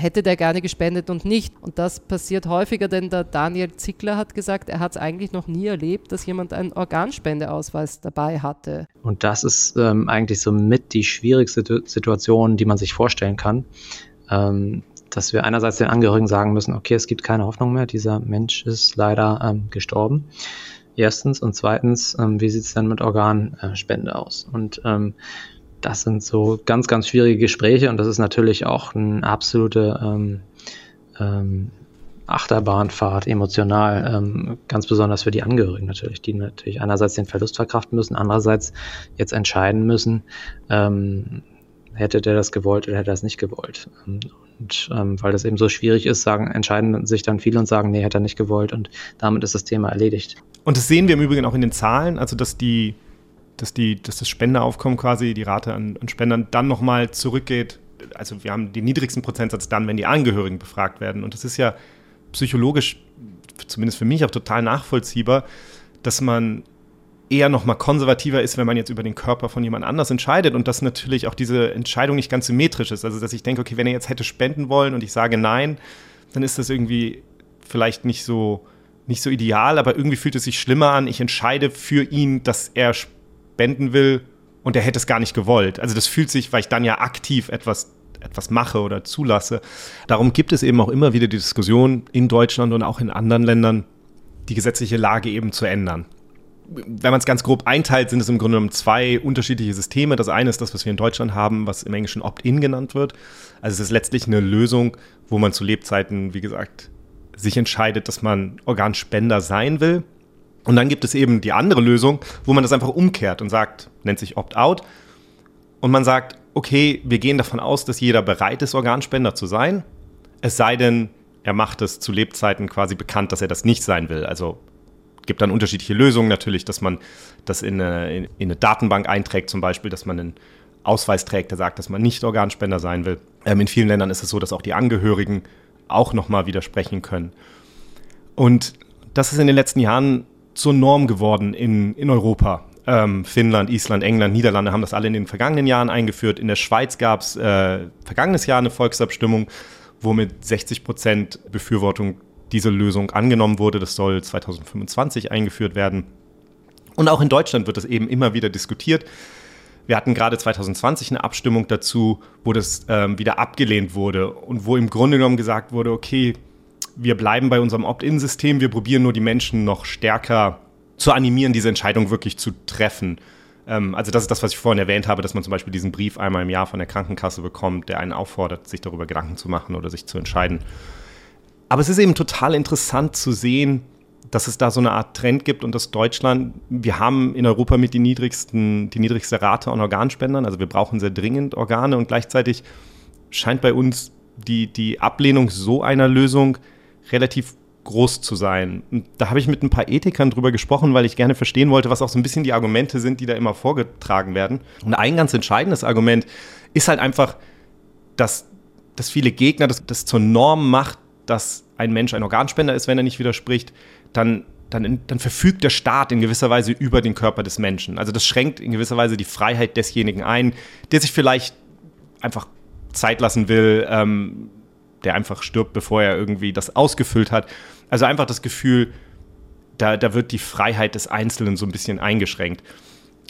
hätte der gerne gespendet und nicht. Und das passiert häufiger, denn der Daniel Zickler hat gesagt, er hat es eigentlich noch nie erlebt, dass jemand einen Organspendeausweis dabei hatte.
Und das ist ähm, eigentlich so mit die schwierigste Situation, die man sich vorstellen kann. Ähm, dass wir einerseits den Angehörigen sagen müssen, okay, es gibt keine Hoffnung mehr, dieser Mensch ist leider ähm, gestorben. Erstens und zweitens, ähm, wie sieht es denn mit Organspende aus? Und ähm, das sind so ganz, ganz schwierige Gespräche und das ist natürlich auch eine absolute ähm, ähm, Achterbahnfahrt emotional, ähm, ganz besonders für die Angehörigen natürlich, die natürlich einerseits den Verlust verkraften müssen, andererseits jetzt entscheiden müssen, ähm, hätte der das gewollt oder hätte er das nicht gewollt. Und Und ähm, weil das eben so schwierig ist, sagen, entscheiden sich dann viele und sagen, nee, hätte er nicht gewollt und damit ist das Thema erledigt.
Und das sehen wir im Übrigen auch in den Zahlen, also dass die, dass die, dass das Spendeaufkommen quasi, die Rate an, an Spendern dann nochmal zurückgeht. Also wir haben den niedrigsten Prozentsatz dann, wenn die Angehörigen befragt werden. Und das ist ja psychologisch, zumindest für mich auch total nachvollziehbar, dass man eher noch mal konservativer ist, wenn man jetzt über den Körper von jemand anders entscheidet und dass natürlich auch diese Entscheidung nicht ganz symmetrisch ist. Also dass ich denke, okay, wenn er jetzt hätte spenden wollen und ich sage nein, dann ist das irgendwie vielleicht nicht so nicht so ideal, aber irgendwie fühlt es sich schlimmer an. Ich entscheide für ihn, dass er spenden will und er hätte es gar nicht gewollt. Also das fühlt sich, weil ich dann ja aktiv etwas etwas mache oder zulasse. Darum gibt es eben auch immer wieder die Diskussion in Deutschland und auch in anderen Ländern, die gesetzliche Lage eben zu ändern wenn man es ganz grob einteilt, sind es im Grunde genommen zwei unterschiedliche Systeme. Das eine ist das, was wir in Deutschland haben, was im Englischen Opt-in genannt wird. Also es ist letztlich eine Lösung, wo man zu Lebzeiten, wie gesagt, sich entscheidet, dass man Organspender sein will. Und dann gibt es eben die andere Lösung, wo man das einfach umkehrt und sagt, nennt sich Opt-out. Und man sagt, okay, wir gehen davon aus, dass jeder bereit ist, Organspender zu sein. Es sei denn, er macht es zu Lebzeiten quasi bekannt, dass er das nicht sein will. Also gibt dann unterschiedliche Lösungen natürlich, dass man das in eine, in eine Datenbank einträgt, zum Beispiel, dass man einen Ausweis trägt, der sagt, dass man nicht Organspender sein will. Ähm, in vielen Ländern ist es so, dass auch die Angehörigen auch nochmal widersprechen können. Und das ist in den letzten Jahren zur Norm geworden in, in Europa. Ähm, Finnland, Island, England, Niederlande haben das alle in den vergangenen Jahren eingeführt. In der Schweiz gab es äh, vergangenes Jahr eine Volksabstimmung, wo mit 60 Prozent Befürwortung diese Lösung angenommen wurde. Das soll 2025 eingeführt werden. Und auch in Deutschland wird das eben immer wieder diskutiert. Wir hatten gerade 2020 eine Abstimmung dazu, wo das ähm, wieder abgelehnt wurde und wo im Grunde genommen gesagt wurde, okay, wir bleiben bei unserem Opt-in-System, wir probieren nur die Menschen noch stärker zu animieren, diese Entscheidung wirklich zu treffen. Ähm, also das ist das, was ich vorhin erwähnt habe, dass man zum Beispiel diesen Brief einmal im Jahr von der Krankenkasse bekommt, der einen auffordert, sich darüber Gedanken zu machen oder sich zu entscheiden. Aber es ist eben total interessant zu sehen, dass es da so eine Art Trend gibt und dass Deutschland, wir haben in Europa mit die niedrigsten, die niedrigste Rate an Organspendern, also wir brauchen sehr dringend Organe und gleichzeitig scheint bei uns die, die Ablehnung so einer Lösung relativ groß zu sein. Und da habe ich mit ein paar Ethikern drüber gesprochen, weil ich gerne verstehen wollte, was auch so ein bisschen die Argumente sind, die da immer vorgetragen werden. Und ein ganz entscheidendes Argument ist halt einfach, dass, dass viele Gegner das, das zur Norm macht, dass ein Mensch ein Organspender ist, wenn er nicht widerspricht, dann, dann, dann verfügt der Staat in gewisser Weise über den Körper des Menschen. Also das schränkt in gewisser Weise die Freiheit desjenigen ein, der sich vielleicht einfach Zeit lassen will, ähm, der einfach stirbt, bevor er irgendwie das ausgefüllt hat. Also einfach das Gefühl, da, da wird die Freiheit des Einzelnen so ein bisschen eingeschränkt.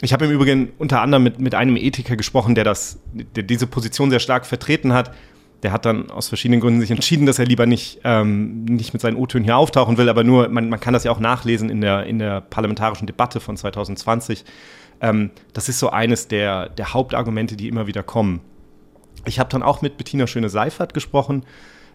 Ich habe im Übrigen unter anderem mit, mit einem Ethiker gesprochen, der, das, der diese Position sehr stark vertreten hat der hat dann aus verschiedenen Gründen sich entschieden, dass er lieber nicht, ähm, nicht mit seinen O-Tönen hier auftauchen will, aber nur, man, man kann das ja auch nachlesen in der, in der parlamentarischen Debatte von 2020. Ähm, das ist so eines der, der Hauptargumente, die immer wieder kommen. Ich habe dann auch mit Bettina Schöne-Seifert gesprochen.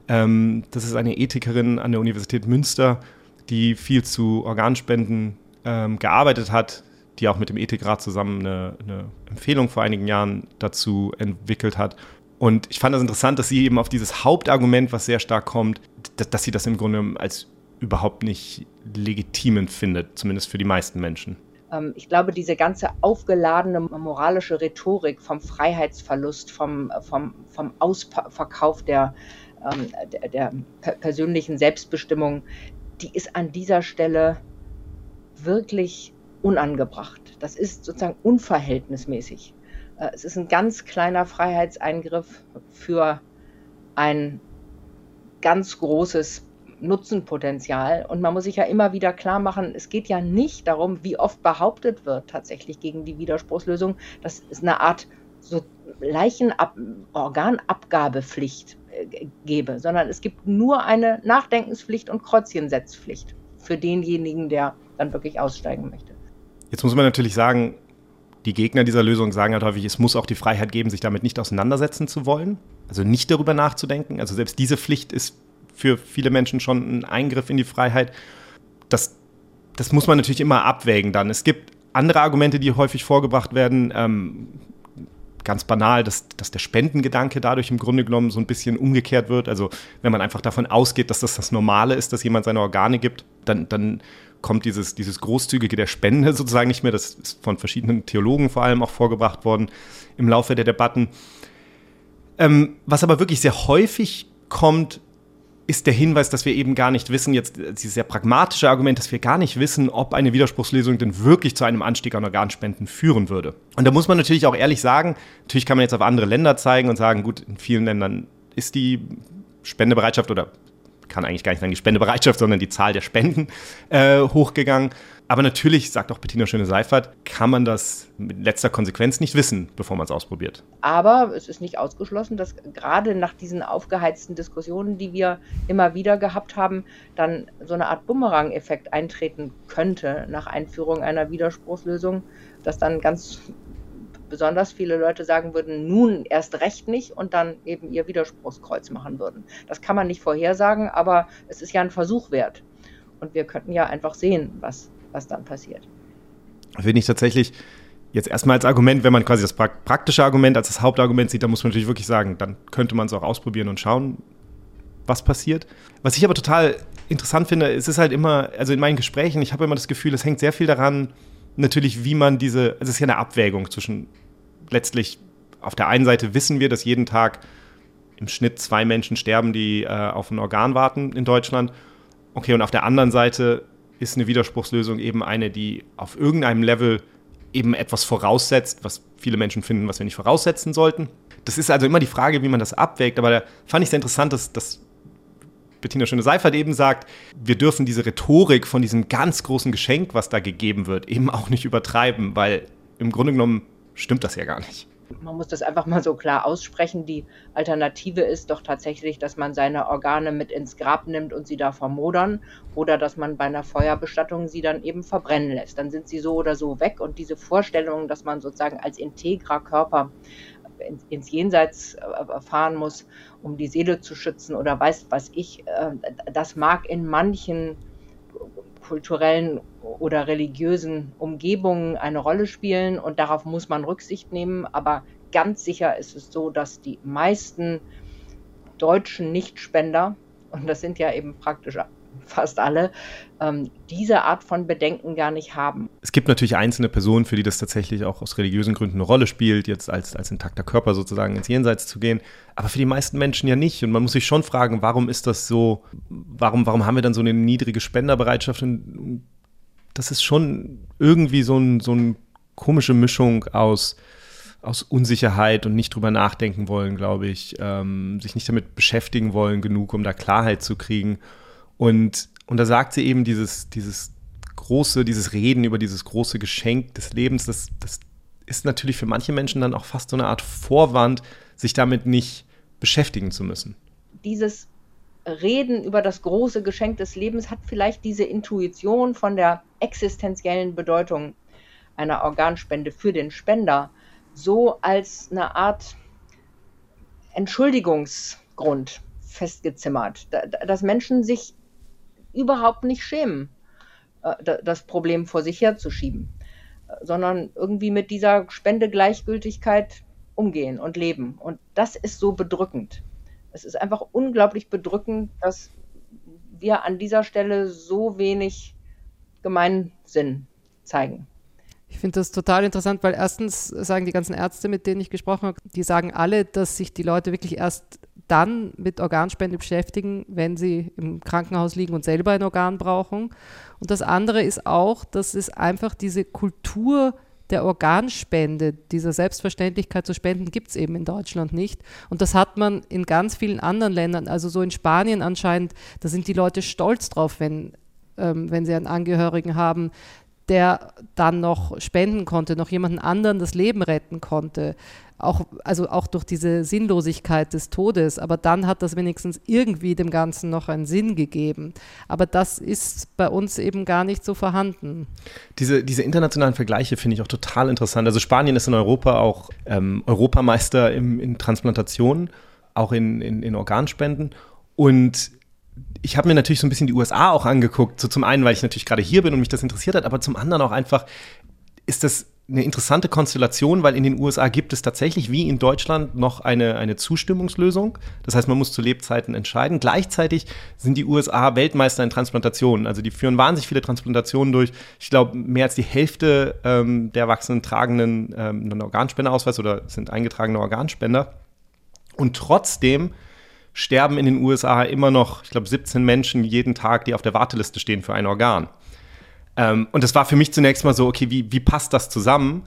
Ähm, das ist eine Ethikerin an der Universität Münster, die viel zu Organspenden ähm, gearbeitet hat, die auch mit dem Ethikrat zusammen eine, eine Empfehlung vor einigen Jahren dazu entwickelt hat und ich fand das interessant, dass sie eben auf dieses Hauptargument, was sehr stark kommt, dass, dass sie das im Grunde als überhaupt nicht legitim empfindet, zumindest für die meisten Menschen.
Ähm, ich glaube, diese ganze aufgeladene moralische Rhetorik vom Freiheitsverlust, vom, vom, vom Ausverkauf der, ähm, der, der persönlichen Selbstbestimmung, die ist an dieser Stelle wirklich unangebracht. Das ist sozusagen unverhältnismäßig. Äh, es ist ein ganz kleiner Freiheitseingriff für ein ganz großes Nutzenpotenzial. Und man muss sich ja immer wieder klar machen, es geht ja nicht darum, wie oft behauptet wird tatsächlich gegen die Widerspruchslösung, dass es eine Art so Leichenab Organabgabepflicht äh, gebe, sondern es gibt nur eine Nachdenkenspflicht und Kreuzchensetzpflicht für denjenigen, der dann wirklich aussteigen möchte.
Jetzt muss man natürlich sagen, die Gegner dieser Lösung sagen halt häufig, es muss auch die Freiheit geben, sich damit nicht auseinandersetzen zu wollen, also nicht darüber nachzudenken. Also selbst diese Pflicht ist für viele Menschen schon ein Eingriff in die Freiheit. Das, das muss man natürlich immer abwägen dann. Es gibt andere Argumente, die häufig vorgebracht werden. Ähm, ganz banal, dass, dass der Spendengedanke dadurch im Grunde genommen so ein bisschen umgekehrt wird. Also wenn man einfach davon ausgeht, dass das das Normale ist, dass jemand seine Organe gibt, dann, dann kommt dieses, dieses Großzügige der Spende [LAUGHS] sozusagen nicht mehr. Das ist von verschiedenen Theologen vor allem auch vorgebracht worden im Laufe der Debatten. Ähm, was aber wirklich sehr häufig kommt, ist der Hinweis, dass wir eben gar nicht wissen, jetzt dieses sehr pragmatische Argument, dass wir gar nicht wissen, ob eine Widerspruchslösung denn wirklich zu einem Anstieg an Organspenden führen würde. Und da muss man natürlich auch ehrlich sagen, natürlich kann man jetzt auf andere Länder zeigen und sagen, gut, in vielen Ländern ist die Spendebereitschaft oder kann eigentlich gar nicht sagen die Spendebereitschaft, sondern die Zahl der Spenden äh, hochgegangen. Aber natürlich, sagt auch Bettina Schöne-Seifert, kann man das mit letzter Konsequenz nicht wissen, bevor man es ausprobiert.
Aber es ist nicht ausgeschlossen, dass gerade nach diesen aufgeheizten Diskussionen, die wir immer wieder gehabt haben, dann so eine Art Bumerang-Effekt eintreten könnte nach Einführung einer Widerspruchslösung, dass dann ganz besonders viele Leute sagen würden, nun erst recht nicht und dann eben ihr Widerspruchskreuz machen würden. Das kann man nicht vorhersagen, aber es ist ja ein Versuch wert. Und wir könnten ja einfach sehen, was, was dann passiert.
Finde ich tatsächlich jetzt erstmal als Argument, wenn man quasi das praktische Argument als das Hauptargument sieht, dann muss man natürlich wirklich sagen, dann könnte man es auch ausprobieren und schauen, was passiert. Was ich aber total interessant finde, es ist halt immer, also in meinen Gesprächen, ich habe immer das Gefühl, es hängt sehr viel daran, natürlich, wie man diese, also es ist ja eine Abwägung zwischen letztlich auf der einen Seite wissen wir, dass jeden Tag im Schnitt zwei Menschen sterben, die äh, auf ein Organ warten in Deutschland. Okay, und auf der anderen Seite ist eine Widerspruchslösung eben eine, die auf irgendeinem Level eben etwas voraussetzt, was viele Menschen finden, was wir nicht voraussetzen sollten. Das ist also immer die Frage, wie man das abwägt. Aber da fand ich sehr interessant, dass, dass Bettina Schöne-Seifert eben sagt, wir dürfen diese Rhetorik von diesem ganz großen Geschenk, was da gegeben wird, eben auch nicht übertreiben, weil im Grunde genommen stimmt das ja gar nicht.
Man muss das einfach mal so klar aussprechen. Die Alternative ist doch tatsächlich, dass man seine Organe mit ins Grab nimmt und sie da vermodern oder dass man bei einer Feuerbestattung sie dann eben verbrennen lässt. Dann sind sie so oder so weg und diese Vorstellung, dass man sozusagen als integrer Körper ins Jenseits äh, fahren muss, um die Seele zu schützen oder weiß was ich, äh, das mag in manchen kulturellen oder religiösen Umgebungen eine Rolle spielen und darauf muss man Rücksicht nehmen. Aber ganz sicher ist es so, dass die meisten deutschen Nichtspender, und das sind ja eben praktisch fast alle, ähm, diese Art von Bedenken gar nicht haben.
Es gibt natürlich einzelne Personen, für die das tatsächlich auch aus religiösen Gründen eine Rolle spielt, jetzt als, als intakter Körper sozusagen ins Jenseits zu gehen, aber für die meisten Menschen ja nicht. Und man muss sich schon fragen, warum ist das so, warum, warum haben wir dann so eine niedrige Spenderbereitschaft? Und das ist schon irgendwie so, ein, so eine komische Mischung aus aus Unsicherheit und nicht drüber nachdenken wollen, glaube ich, ähm, sich nicht damit beschäftigen wollen genug, um da Klarheit zu kriegen. Und, und da sagt sie eben dieses, dieses große, dieses Reden über dieses große Geschenk des Lebens, das, das ist natürlich für manche Menschen dann auch fast so eine Art Vorwand, sich damit nicht beschäftigen zu müssen.
Dieses Reden über das große Geschenk des Lebens hat vielleicht diese Intuition von der existenziellen Bedeutung einer Organspende für den Spender so als eine Art Entschuldigungsgrund festgezimmert, dass Menschen sich überhaupt nicht schämen, äh, das Problem vor sich herzuschieben, äh, sondern irgendwie mit dieser Spendegleichgültigkeit umgehen und leben. Und das ist so bedrückend. Es ist einfach unglaublich bedrückend, dass wir an dieser Stelle so wenig Gemeinsinn zeigen.
Ich finde das total interessant, weil erstens sagen die ganzen Ärzte, mit denen ich gesprochen habe, die sagen alle, dass sich die Leute wirklich erst dann mit Organspende beschäftigen, wenn sie im Krankenhaus liegen und selber ein Organ brauchen. Und das andere ist auch, dass es einfach diese Kultur der Organspende, dieser Selbstverständlichkeit zu spenden, gibt es eben in Deutschland nicht. Und das hat man in ganz vielen anderen Ländern, also so in Spanien anscheinend, da sind die Leute stolz drauf, wenn, ähm, wenn sie einen Angehörigen haben, der dann noch spenden konnte, noch jemanden anderen das Leben retten konnte. Auch, also auch durch diese Sinnlosigkeit des Todes. Aber dann hat das wenigstens irgendwie dem Ganzen noch einen Sinn gegeben. Aber das ist bei uns eben gar nicht so vorhanden.
Diese, diese internationalen Vergleiche finde ich auch total interessant. Also Spanien ist in Europa auch ähm, Europameister im, in Transplantation, auch in, in, in Organspenden. Und ich habe mir natürlich so ein bisschen die USA auch angeguckt. So zum einen, weil ich natürlich gerade hier bin und mich das interessiert hat, aber zum anderen auch einfach ist das eine interessante Konstellation, weil in den USA gibt es tatsächlich wie in Deutschland noch eine, eine Zustimmungslösung. Das heißt, man muss zu Lebzeiten entscheiden. Gleichzeitig sind die USA Weltmeister in Transplantationen. Also die führen wahnsinnig viele Transplantationen durch. Ich glaube, mehr als die Hälfte ähm, der Erwachsenen tragen ähm, einen Organspenderausweis oder sind eingetragene Organspender. Und trotzdem sterben in den USA immer noch, ich glaube, 17 Menschen jeden Tag, die auf der Warteliste stehen für ein Organ. Ähm, und das war für mich zunächst mal so, okay, wie, wie passt das zusammen?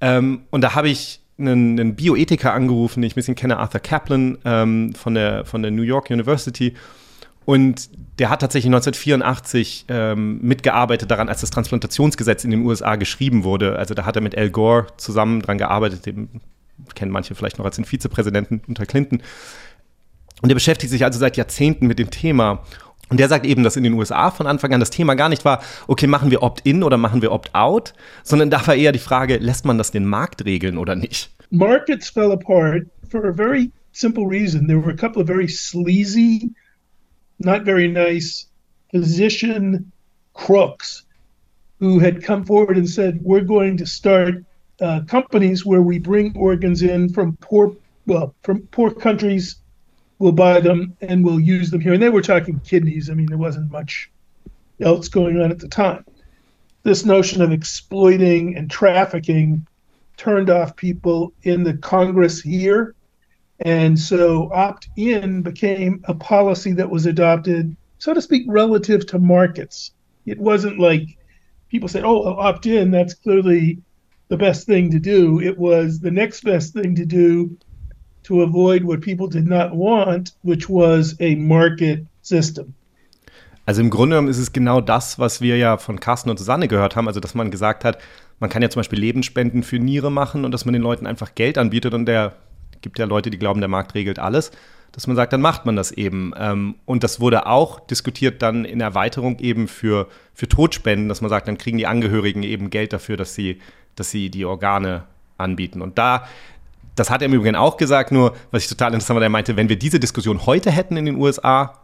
Ähm, und da habe ich einen, einen, Bioethiker angerufen, den ich ein bisschen kenne, Arthur Kaplan ähm, von, der, von der New York University. Und der hat tatsächlich 1984 ähm, mitgearbeitet daran, als das Transplantationsgesetz in den USA geschrieben wurde. Also da hat er mit Al Gore zusammen daran gearbeitet, den kennen manche vielleicht noch als den Vizepräsidenten unter Clinton. Und er beschäftigt sich also seit Jahrzehnten mit dem Thema. Und der sagt eben, dass in den USA von Anfang an das Thema gar nicht war, okay, machen wir Opt-in oder machen wir Opt-out, sondern da war eher die Frage, lässt man das den Markt regeln oder nicht?
Markets fell apart for a very simple reason. There were a couple of very sleazy, not very nice physician crooks who had come forward and said, we're going to start uh, companies where we bring organs in from poor, well, from poor countries we'll buy them and we'll use them here. And they were talking kidneys. I mean, there wasn't much else going on at the time. This notion of exploiting and trafficking turned off people in the Congress here. And so opt in became a policy that was adopted, so to speak, relative to markets. It wasn't like people said, oh, opt in, that's clearly the best thing to do. It was the next best thing to do to avoid what people did not want, which was a market system.
Also im Grunde genommen ist es genau das, was wir ja von Carsten und Susanne gehört haben, also dass man gesagt hat, man kann ja zum Beispiel Lebensspenden für Niere machen und dass man den Leuten einfach Geld anbietet und der gibt ja Leute, die glauben, der Markt regelt alles, dass man sagt, dann macht man das eben. Ähm, und das wurde auch diskutiert dann in Erweiterung eben für, für Todspenden, dass man sagt, dann kriegen die Angehörigen eben Geld dafür, dass sie, dass sie die Organe anbieten. Und da das hat er im Übrigen auch gesagt, nur was ich total interessant war, er meinte, wenn wir diese Diskussion heute hätten in den USA,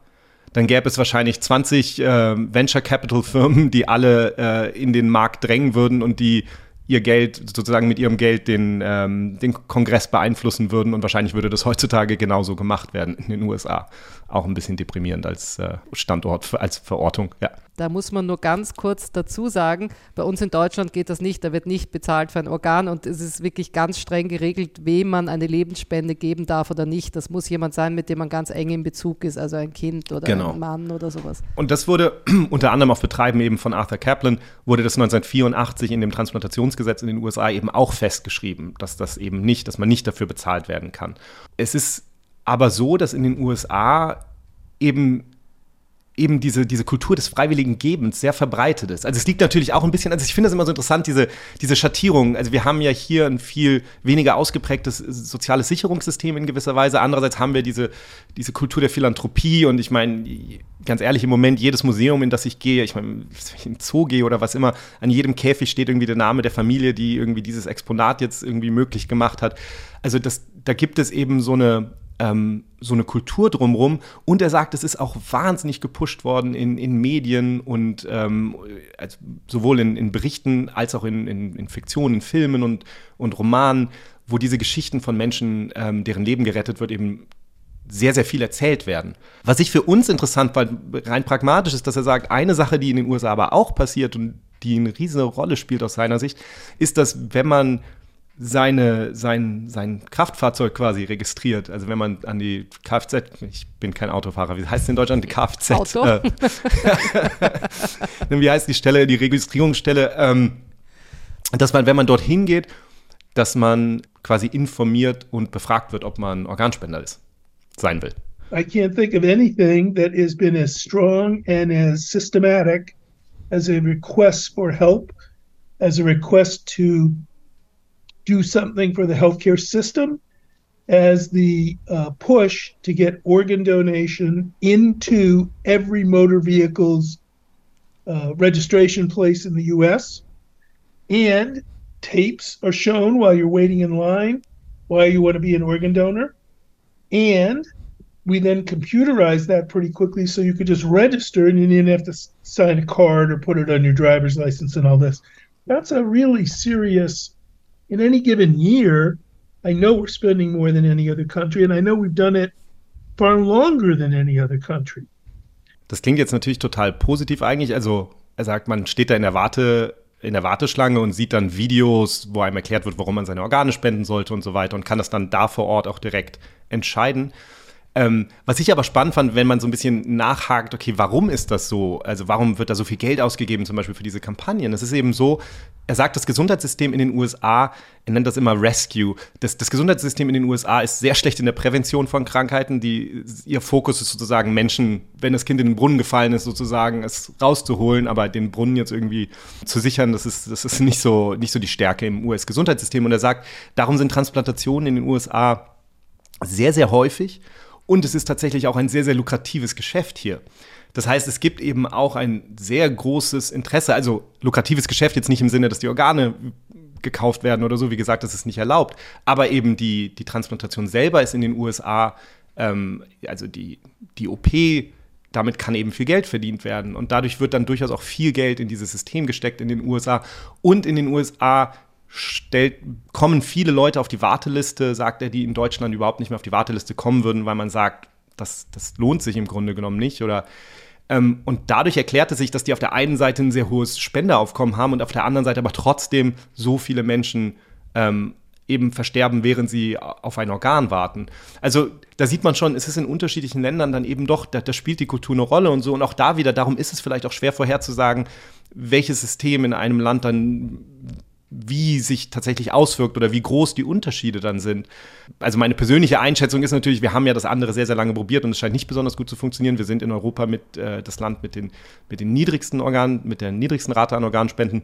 dann gäbe es wahrscheinlich 20 äh, Venture Capital Firmen, die alle äh, in den Markt drängen würden und die ihr Geld, sozusagen mit ihrem Geld den, ähm, den Kongress beeinflussen würden und wahrscheinlich würde das heutzutage genauso gemacht werden in den USA. Auch ein bisschen deprimierend als äh, Standort, als Verortung, ja.
Da muss man nur ganz kurz dazu sagen, bei uns in Deutschland geht das nicht, da wird nicht bezahlt für ein Organ und es ist wirklich ganz streng geregelt, wem man eine Lebensspende geben darf oder nicht. Das muss jemand sein, mit dem man ganz eng in Bezug ist, also ein Kind oder genau. ein Mann oder sowas.
Und das wurde [CLEARS THROAT] unter anderem auf Betreiben eben von Arthur Kaplan, wurde das 1984 in dem Transplantationsgesetz in den USA eben auch festgeschrieben, dass das eben nicht, dass man nicht dafür bezahlt werden kann. Es ist aber so, dass in den USA eben eben diese, diese Kultur des freiwilligen Gebens sehr verbreitet ist. Also es liegt natürlich auch ein bisschen, also ich finde es immer so interessant, diese, diese Schattierung. Also wir haben ja hier ein viel weniger ausgeprägtes soziales Sicherungssystem in gewisser Weise. Andererseits haben wir diese, diese Kultur der Philanthropie und ich meine, ganz ehrlich, im Moment jedes Museum, in das ich gehe, ich meine, wenn ich in den Zoo gehe oder was immer, an jedem Käfig steht irgendwie der Name der Familie, die irgendwie dieses Exponat jetzt irgendwie möglich gemacht hat. Also das, da gibt es eben so eine ähm, so eine Kultur drumherum. Und er sagt, es ist auch wahnsinnig gepusht worden in, in Medien und ähm, also sowohl in, in, Berichten als auch in, in, Fiktionen, in Filmen und, und Romanen, wo diese Geschichten von Menschen, ähm, deren Leben gerettet wird, eben sehr, sehr viel erzählt werden. Was ich für uns interessant war, rein pragmatisch, ist, dass er sagt, eine Sache, die in den USA aber auch passiert und die eine riesige Rolle spielt aus seiner Sicht, ist, dass wenn man seine, sein, sein Kraftfahrzeug quasi registriert. Also wenn man an die Kfz, ich bin kein Autofahrer, wie heißt es in Deutschland die Kfz? Auto? Äh, [LAUGHS] wie heißt die Stelle, die Registrierungsstelle? Ähm, dass man, wenn man dorthin geht, dass man quasi informiert und befragt wird, ob man Organspender ist, sein will.
I can't think of anything that has been as strong and as systematic as a request for help, as a request to do something for the healthcare system as the uh, push to get organ donation into every motor vehicle's uh, registration place in the US. And tapes are shown while you're waiting in line, why you want to be an organ donor. And we then computerized that pretty quickly so you could just register and you didn't have to sign a card or put it on your driver's license and all this. That's a really serious in any given year, I know we're spending more than any other country, and I know we've done it far longer than any other country.
Das klingt jetzt natürlich total positiv eigentlich. Also er sagt, man steht da in der Warte in der Warteschlange und sieht dann Videos, wo einem erklärt wird, warum man seine Organe spenden sollte und so weiter und kann das dann da vor Ort auch direkt entscheiden. Ähm, was ich aber spannend fand, wenn man so ein bisschen nachhakt, okay, warum ist das so? Also warum wird da so viel Geld ausgegeben, zum Beispiel für diese Kampagnen? Es ist eben so, er sagt, das Gesundheitssystem in den USA, er nennt das immer Rescue. Das, das Gesundheitssystem in den USA ist sehr schlecht in der Prävention von Krankheiten. Die, ihr Fokus ist sozusagen Menschen, wenn das Kind in den Brunnen gefallen ist, sozusagen es rauszuholen, aber den Brunnen jetzt irgendwie zu sichern, das ist, das ist nicht, so, nicht so die Stärke im US-Gesundheitssystem. Und er sagt, darum sind Transplantationen in den USA sehr, sehr häufig. Und es ist tatsächlich auch ein sehr, sehr lukratives Geschäft hier. Das heißt, es gibt eben auch ein sehr großes Interesse, also lukratives Geschäft jetzt nicht im Sinne, dass die Organe gekauft werden oder so, wie gesagt, das ist nicht erlaubt, aber eben die, die Transplantation selber ist in den USA, ähm, also die, die OP, damit kann eben viel Geld verdient werden. Und dadurch wird dann durchaus auch viel Geld in dieses System gesteckt in den USA und in den USA stellt, kommen viele Leute auf die Warteliste, sagt er, die in Deutschland überhaupt nicht mehr auf die Warteliste kommen würden, weil man sagt, das, das lohnt sich im Grunde genommen nicht. Oder ähm, und dadurch erklärte sich, dass die auf der einen Seite ein sehr hohes Spendeaufkommen haben und auf der anderen Seite aber trotzdem so viele Menschen ähm, eben versterben, während sie auf ein Organ warten. Also da sieht man schon, es ist in unterschiedlichen Ländern dann eben doch, da, da, spielt die Kultur eine Rolle und so. Und auch da wieder, darum ist es vielleicht auch schwer vorherzusagen, welches System in einem Land dann wie sich tatsächlich auswirkt oder wie groß die Unterschiede dann sind. Also meine persönliche Einschätzung ist natürlich, wir haben ja das andere sehr, sehr lange probiert und es scheint nicht besonders gut zu funktionieren. Wir sind in Europa mit äh, das Land mit den, mit den niedrigsten Organen, mit der niedrigsten Rate an Organspenden.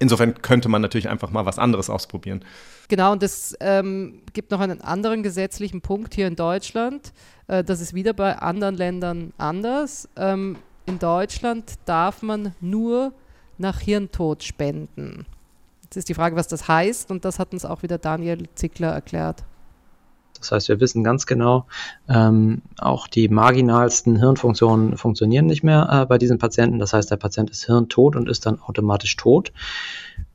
Insofern könnte man natürlich einfach mal was anderes ausprobieren.
Genau, und es ähm, gibt noch einen anderen gesetzlichen Punkt hier in Deutschland. Äh, das ist wieder bei anderen Ländern anders. Ähm, in Deutschland darf man nur nach Hirntod spenden. Jetzt ist die Frage, was das heißt und das hat uns auch wieder Daniel Zickler erklärt.
Das heißt, wir wissen ganz genau, ähm, auch die marginalsten Hirnfunktionen funktionieren nicht mehr äh, bei diesen Patienten. Das heißt, der Patient ist hirntot und ist dann automatisch tot.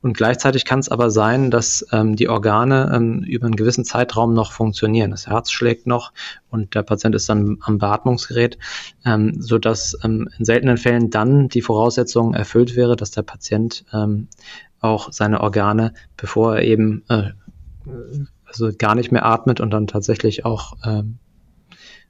Und gleichzeitig kann es aber sein, dass ähm, die Organe ähm, über einen gewissen Zeitraum noch funktionieren. Das Herz schlägt noch und der Patient ist dann am Beatmungsgerät, ähm, sodass ähm, in seltenen Fällen dann die Voraussetzung erfüllt wäre, dass der Patient ähm, auch seine Organe, bevor er eben äh, also gar nicht mehr atmet und dann tatsächlich auch ähm,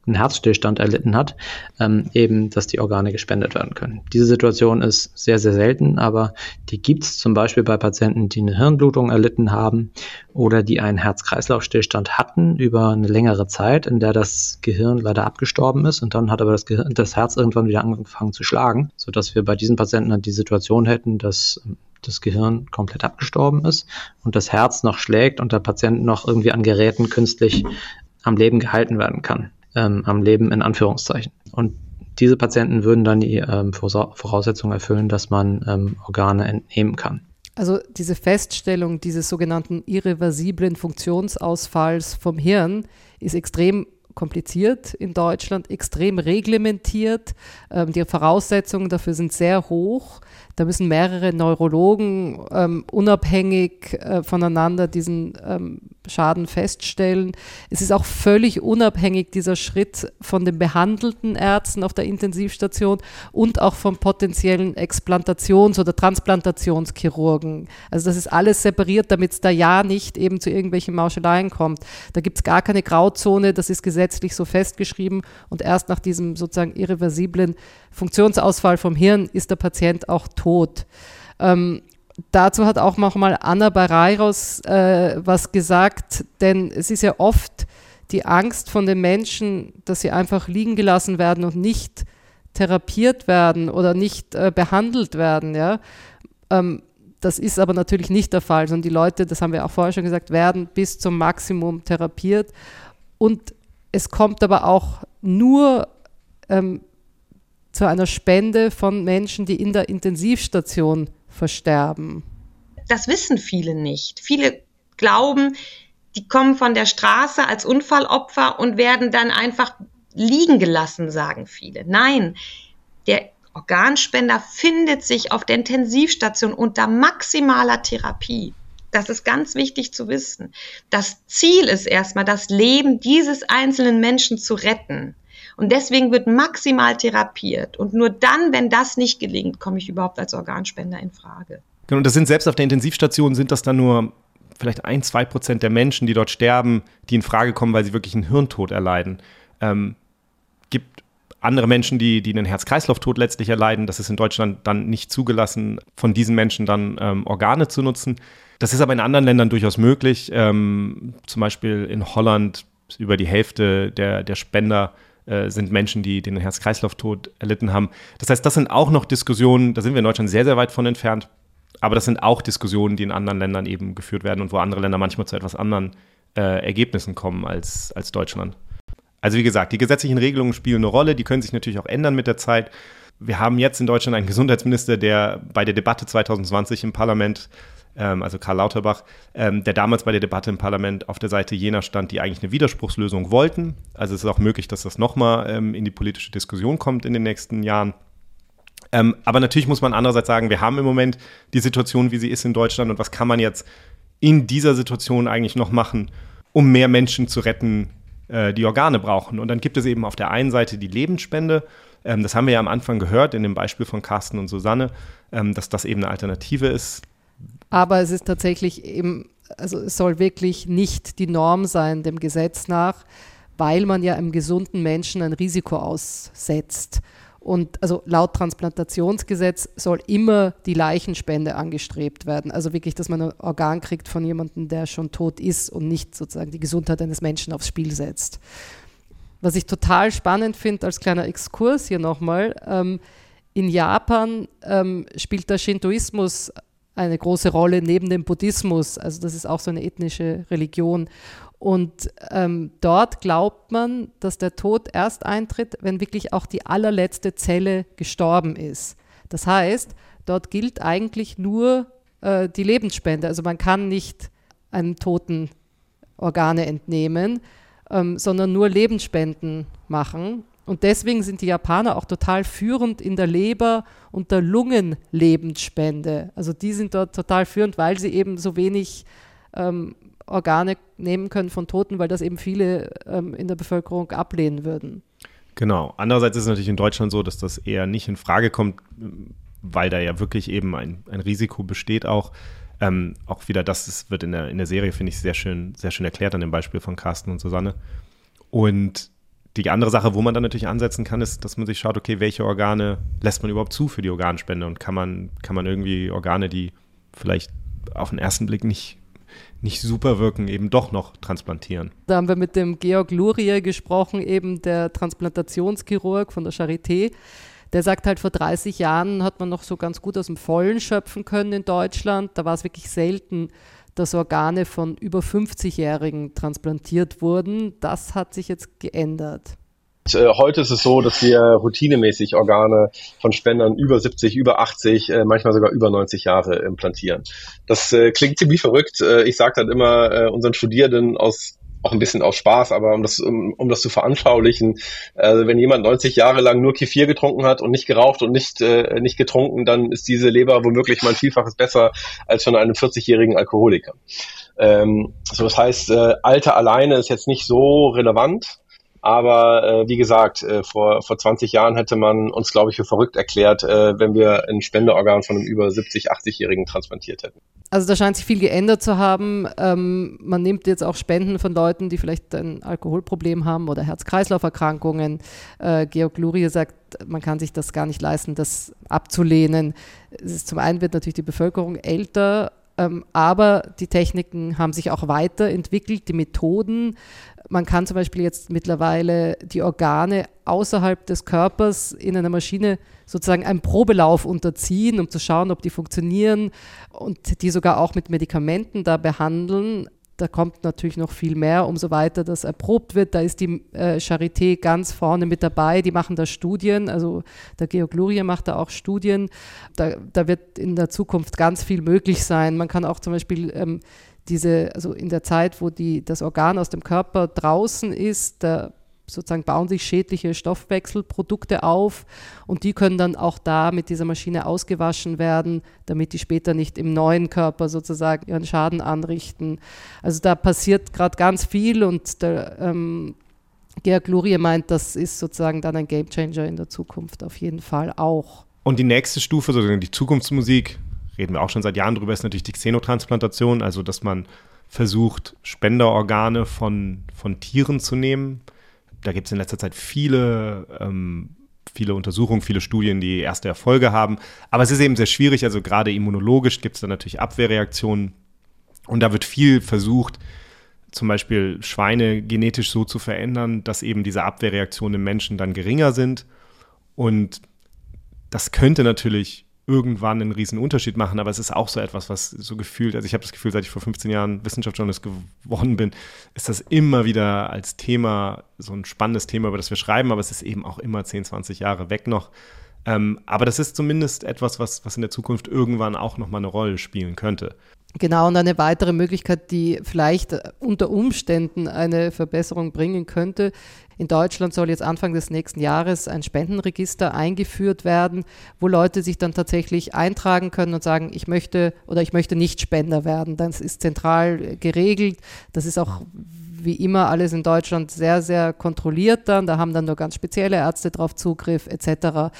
einen Herzstillstand erlitten hat, ähm, eben, dass die Organe gespendet werden können. Diese Situation ist sehr, sehr selten, aber die gibt es zum Beispiel bei Patienten, die eine Hirnblutung erlitten haben oder die einen Herz-Kreislauf-Stillstand hatten über eine längere Zeit, in der das Gehirn leider abgestorben ist und dann hat aber das, Gehirn, das Herz irgendwann wieder angefangen zu schlagen, sodass wir bei diesen Patienten dann die Situation hätten, dass das Gehirn komplett abgestorben ist und das Herz noch schlägt und der Patient noch irgendwie an Geräten künstlich am Leben gehalten werden kann. Ähm, am Leben in Anführungszeichen. Und diese Patienten würden dann die ähm, Voraussetzungen erfüllen, dass man ähm, Organe entnehmen kann.
Also diese Feststellung dieses sogenannten irreversiblen Funktionsausfalls vom Hirn ist extrem kompliziert in Deutschland, extrem reglementiert. Ähm, die Voraussetzungen dafür sind sehr hoch. Da müssen mehrere Neurologen ähm, unabhängig äh, voneinander diesen ähm, Schaden feststellen. Es ist auch völlig unabhängig dieser Schritt von den behandelten Ärzten auf der Intensivstation und auch von potenziellen Explantations- oder Transplantationschirurgen. Also das ist alles separiert, damit es da ja nicht eben zu irgendwelchen Mauscheleien kommt. Da gibt es gar keine Grauzone, das ist gesetzlich so festgeschrieben und erst nach diesem sozusagen irreversiblen Funktionsausfall vom Hirn ist der Patient auch tot. Ähm, dazu hat auch nochmal Anna Barreiros äh, was gesagt, denn es ist ja oft die Angst von den Menschen, dass sie einfach liegen gelassen werden und nicht therapiert werden oder nicht äh, behandelt werden. Ja? Ähm, das ist aber natürlich nicht der Fall, sondern die Leute, das haben wir auch vorher schon gesagt, werden bis zum Maximum therapiert. Und es kommt aber auch nur ähm, zu einer Spende von Menschen, die in der Intensivstation versterben.
Das wissen viele nicht. Viele glauben, die kommen von der Straße als Unfallopfer und werden dann einfach liegen gelassen, sagen viele. Nein, der Organspender findet sich auf der Intensivstation unter maximaler Therapie. Das ist ganz wichtig zu wissen. Das Ziel ist erstmal, das Leben dieses einzelnen Menschen zu retten. Und deswegen wird maximal therapiert. Und nur dann, wenn das nicht gelingt, komme ich überhaupt als Organspender in Frage.
Genau, und das sind selbst auf der Intensivstation sind das dann nur vielleicht ein, zwei Prozent der Menschen, die dort sterben, die in Frage kommen, weil sie wirklich einen Hirntod erleiden. Ähm, gibt andere Menschen, die, die einen Herz-Kreislauf-Tod letztlich erleiden. Das ist in Deutschland dann nicht zugelassen, von diesen Menschen dann ähm, Organe zu nutzen. Das ist aber in anderen Ländern durchaus möglich. Ähm, zum Beispiel in Holland über die Hälfte der, der Spender äh, sind Menschen, die den Herz-Kreislauf-Tod erlitten haben. Das heißt, das sind auch noch Diskussionen, da sind wir in Deutschland sehr, sehr weit von entfernt. Aber das sind auch Diskussionen, die in anderen Ländern eben geführt werden und wo andere Länder manchmal zu etwas anderen äh, Ergebnissen kommen als, als Deutschland. Also wie gesagt, die gesetzlichen Regelungen spielen eine Rolle, die können sich natürlich auch ändern mit der Zeit. Wir haben jetzt in Deutschland einen Gesundheitsminister, der bei der Debatte 2020 im Parlament, ähm, also Karl Lauterbach, ähm, der damals bei der Debatte im Parlament auf der Seite jener stand, die eigentlich eine Widerspruchslösung wollten. Also es ist auch möglich, dass das nochmal ähm, in die politische Diskussion kommt in den nächsten Jahren. Ähm, aber natürlich muss man andererseits sagen, wir haben im Moment die Situation, wie sie ist in Deutschland und was kann man jetzt in dieser Situation eigentlich noch machen, um mehr Menschen zu retten, äh, die Organe brauchen. Und dann gibt es eben auf der einen Seite die Lebensspende. Ähm, das haben wir ja am Anfang gehört in dem Beispiel von Carsten und Susanne, ähm, dass das eben eine Alternative ist.
Aber es ist tatsächlich eben, also es soll wirklich nicht die Norm sein, dem Gesetz nach, weil man ja einem gesunden Menschen ein Risiko aussetzt. Und also laut Transplantationsgesetz soll immer die Leichenspende angestrebt werden. Also wirklich, dass man ein Organ kriegt von jemandem, der schon tot ist und nicht sozusagen die Gesundheit eines Menschen aufs Spiel setzt. Was ich total spannend finde, als kleiner Exkurs hier nochmal, ähm, in Japan ähm, spielt der Shintoismus eine große Rolle neben dem Buddhismus. Also das ist auch so eine ethnische Religion. Und ähm, dort glaubt man, dass der Tod erst eintritt, wenn wirklich auch die allerletzte Zelle gestorben ist. Das heißt, dort gilt eigentlich nur äh, die Lebensspende. Also man kann nicht einem Toten Organe entnehmen, ähm, sondern nur Lebensspenden machen. Und deswegen sind die Japaner auch total führend in der Leber- und der Lungenlebensspende. Also die sind dort total führend, weil sie eben so wenig ähm, Organe nehmen können von Toten, weil das eben viele ähm, in der Bevölkerung ablehnen würden.
Genau. Andererseits ist es natürlich in Deutschland so, dass das eher nicht in Frage kommt, weil da ja wirklich eben ein, ein Risiko besteht auch. Ähm, auch wieder das ist, wird in der, in der Serie, finde ich, sehr schön, sehr schön erklärt an dem Beispiel von Carsten und Susanne. Und die andere Sache, wo man dann natürlich ansetzen kann, ist, dass man sich schaut, okay, welche Organe lässt man überhaupt zu für die Organspende und kann man, kann man irgendwie Organe, die vielleicht auf den ersten Blick nicht nicht super wirken, eben doch noch transplantieren.
Da haben wir mit dem Georg Lurie gesprochen, eben der Transplantationschirurg von der Charité. Der sagt halt, vor 30 Jahren hat man noch so ganz gut aus dem Vollen schöpfen können in Deutschland. Da war es wirklich selten, dass Organe von über 50-Jährigen transplantiert wurden. Das hat sich jetzt geändert.
Äh, heute ist es so, dass wir routinemäßig Organe von Spendern über 70, über 80, äh, manchmal sogar über 90 Jahre implantieren. Das äh, klingt ziemlich verrückt. ich sage dann immer unseren Studierenden aus auch ein bisschen aus Spaß, aber um das, um, um das zu veranschaulichen, äh, wenn jemand 90 Jahre lang nur Kefir getrunken hat und nicht geraucht und nicht, äh, nicht getrunken, dann ist diese Leber womöglich mal ein Vielfaches besser als von einem 40-jährigen Alkoholiker. Ähm, so, das heißt, äh, Alter alleine ist jetzt nicht so relevant, aber äh, wie gesagt, äh, vor, vor 20 Jahren hätte man uns, glaube ich, für verrückt erklärt, äh, wenn wir ein Spendeorgan von einem über 70, 80-Jährigen transplantiert hätten.
Also da scheint sich viel geändert zu haben. Ähm, man nimmt jetzt auch Spenden von Leuten, die vielleicht ein Alkoholproblem haben oder Herz-Kreislauf-Erkrankungen. Äh, Georg Lurie sagt, man kann sich das gar nicht leisten, das abzulehnen. Ist, zum einen wird natürlich die Bevölkerung älter ähm, aber die Techniken haben sich auch weiterentwickelt, die Methoden. Man kann zum Beispiel jetzt mittlerweile die Organe außerhalb des Körpers in einer Maschine sozusagen einen Probelauf unterziehen, um zu schauen, ob die funktionieren und die sogar auch mit Medikamenten da behandeln da kommt natürlich noch viel mehr, umso weiter das erprobt wird. Da ist die äh, Charité ganz vorne mit dabei, die machen da Studien, also der Georg Lurie macht da auch Studien. Da, da wird in der Zukunft ganz viel möglich sein. Man kann auch zum Beispiel ähm, diese, also in der Zeit, wo die, das Organ aus dem Körper draußen ist, da sozusagen bauen sich schädliche Stoffwechselprodukte auf und die können dann auch da mit dieser Maschine ausgewaschen werden, damit die später nicht im neuen Körper sozusagen ihren Schaden anrichten. Also da passiert gerade ganz viel und der ähm, Georg Lurie meint, das ist sozusagen dann ein Gamechanger in der Zukunft auf jeden Fall auch.
Und die nächste Stufe, sozusagen die Zukunftsmusik, reden wir auch schon seit Jahren drüber, ist natürlich die Xenotransplantation, also dass man versucht, Spenderorgane von, von Tieren zu nehmen. Da gibt es in letzter Zeit viele, ähm, viele Untersuchungen, viele Studien, die erste Erfolge haben. Aber es ist eben sehr schwierig, also gerade immunologisch gibt es da natürlich Abwehrreaktionen. Und da wird viel versucht, zum Beispiel Schweine genetisch so zu verändern, dass eben diese Abwehrreaktionen im Menschen dann geringer sind. Und das könnte natürlich irgendwann einen riesen Unterschied machen, aber es ist auch so etwas, was so gefühlt, also ich habe das Gefühl, seit ich vor 15 Jahren Wissenschaftsjournalist geworden bin, ist das immer wieder als Thema so ein spannendes Thema, über das wir schreiben, aber es ist eben auch immer 10, 20 Jahre weg noch. Ähm, aber das ist zumindest etwas, was, was in der Zukunft irgendwann auch nochmal eine Rolle spielen könnte.
Genau, und eine weitere Möglichkeit, die vielleicht unter Umständen eine Verbesserung bringen könnte. In Deutschland soll jetzt Anfang des nächsten Jahres ein Spendenregister eingeführt werden, wo Leute sich dann tatsächlich eintragen können und sagen, ich möchte oder ich möchte nicht Spender werden. Das ist zentral geregelt. Das ist auch wie immer alles in Deutschland sehr, sehr kontrolliert dann. Da haben dann nur ganz spezielle Ärzte drauf Zugriff etc.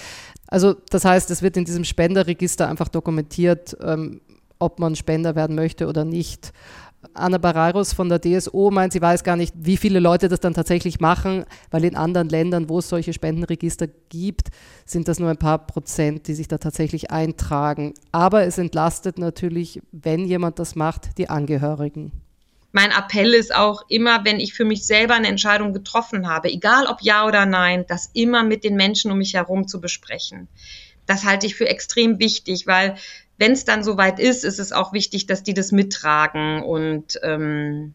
Also das heißt, es wird in diesem Spenderregister einfach dokumentiert, ähm, ob man Spender werden möchte oder nicht. Anna Barreiros von der DSO meint, sie weiß gar nicht, wie viele Leute das dann tatsächlich machen, weil in anderen Ländern, wo es solche Spendenregister gibt, sind das nur ein paar Prozent, die sich da tatsächlich eintragen. Aber es entlastet natürlich, wenn jemand das macht, die Angehörigen.
Mein Appell ist auch immer, wenn ich für mich selber eine Entscheidung getroffen habe, egal ob ja oder nein, das immer mit den Menschen um mich herum zu besprechen. Das halte ich für extrem wichtig, weil wenn es dann soweit ist, ist es auch wichtig, dass die das mittragen. Und ähm,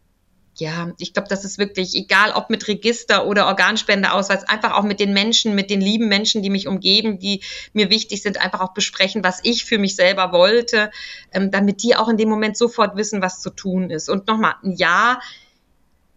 ja, ich glaube, das ist wirklich, egal ob mit Register oder Organspendeausweis, einfach auch mit den Menschen, mit den lieben Menschen, die mich umgeben, die mir wichtig sind, einfach auch besprechen, was ich für mich selber wollte, ähm, damit die auch in dem Moment sofort wissen, was zu tun ist. Und nochmal, ein Ja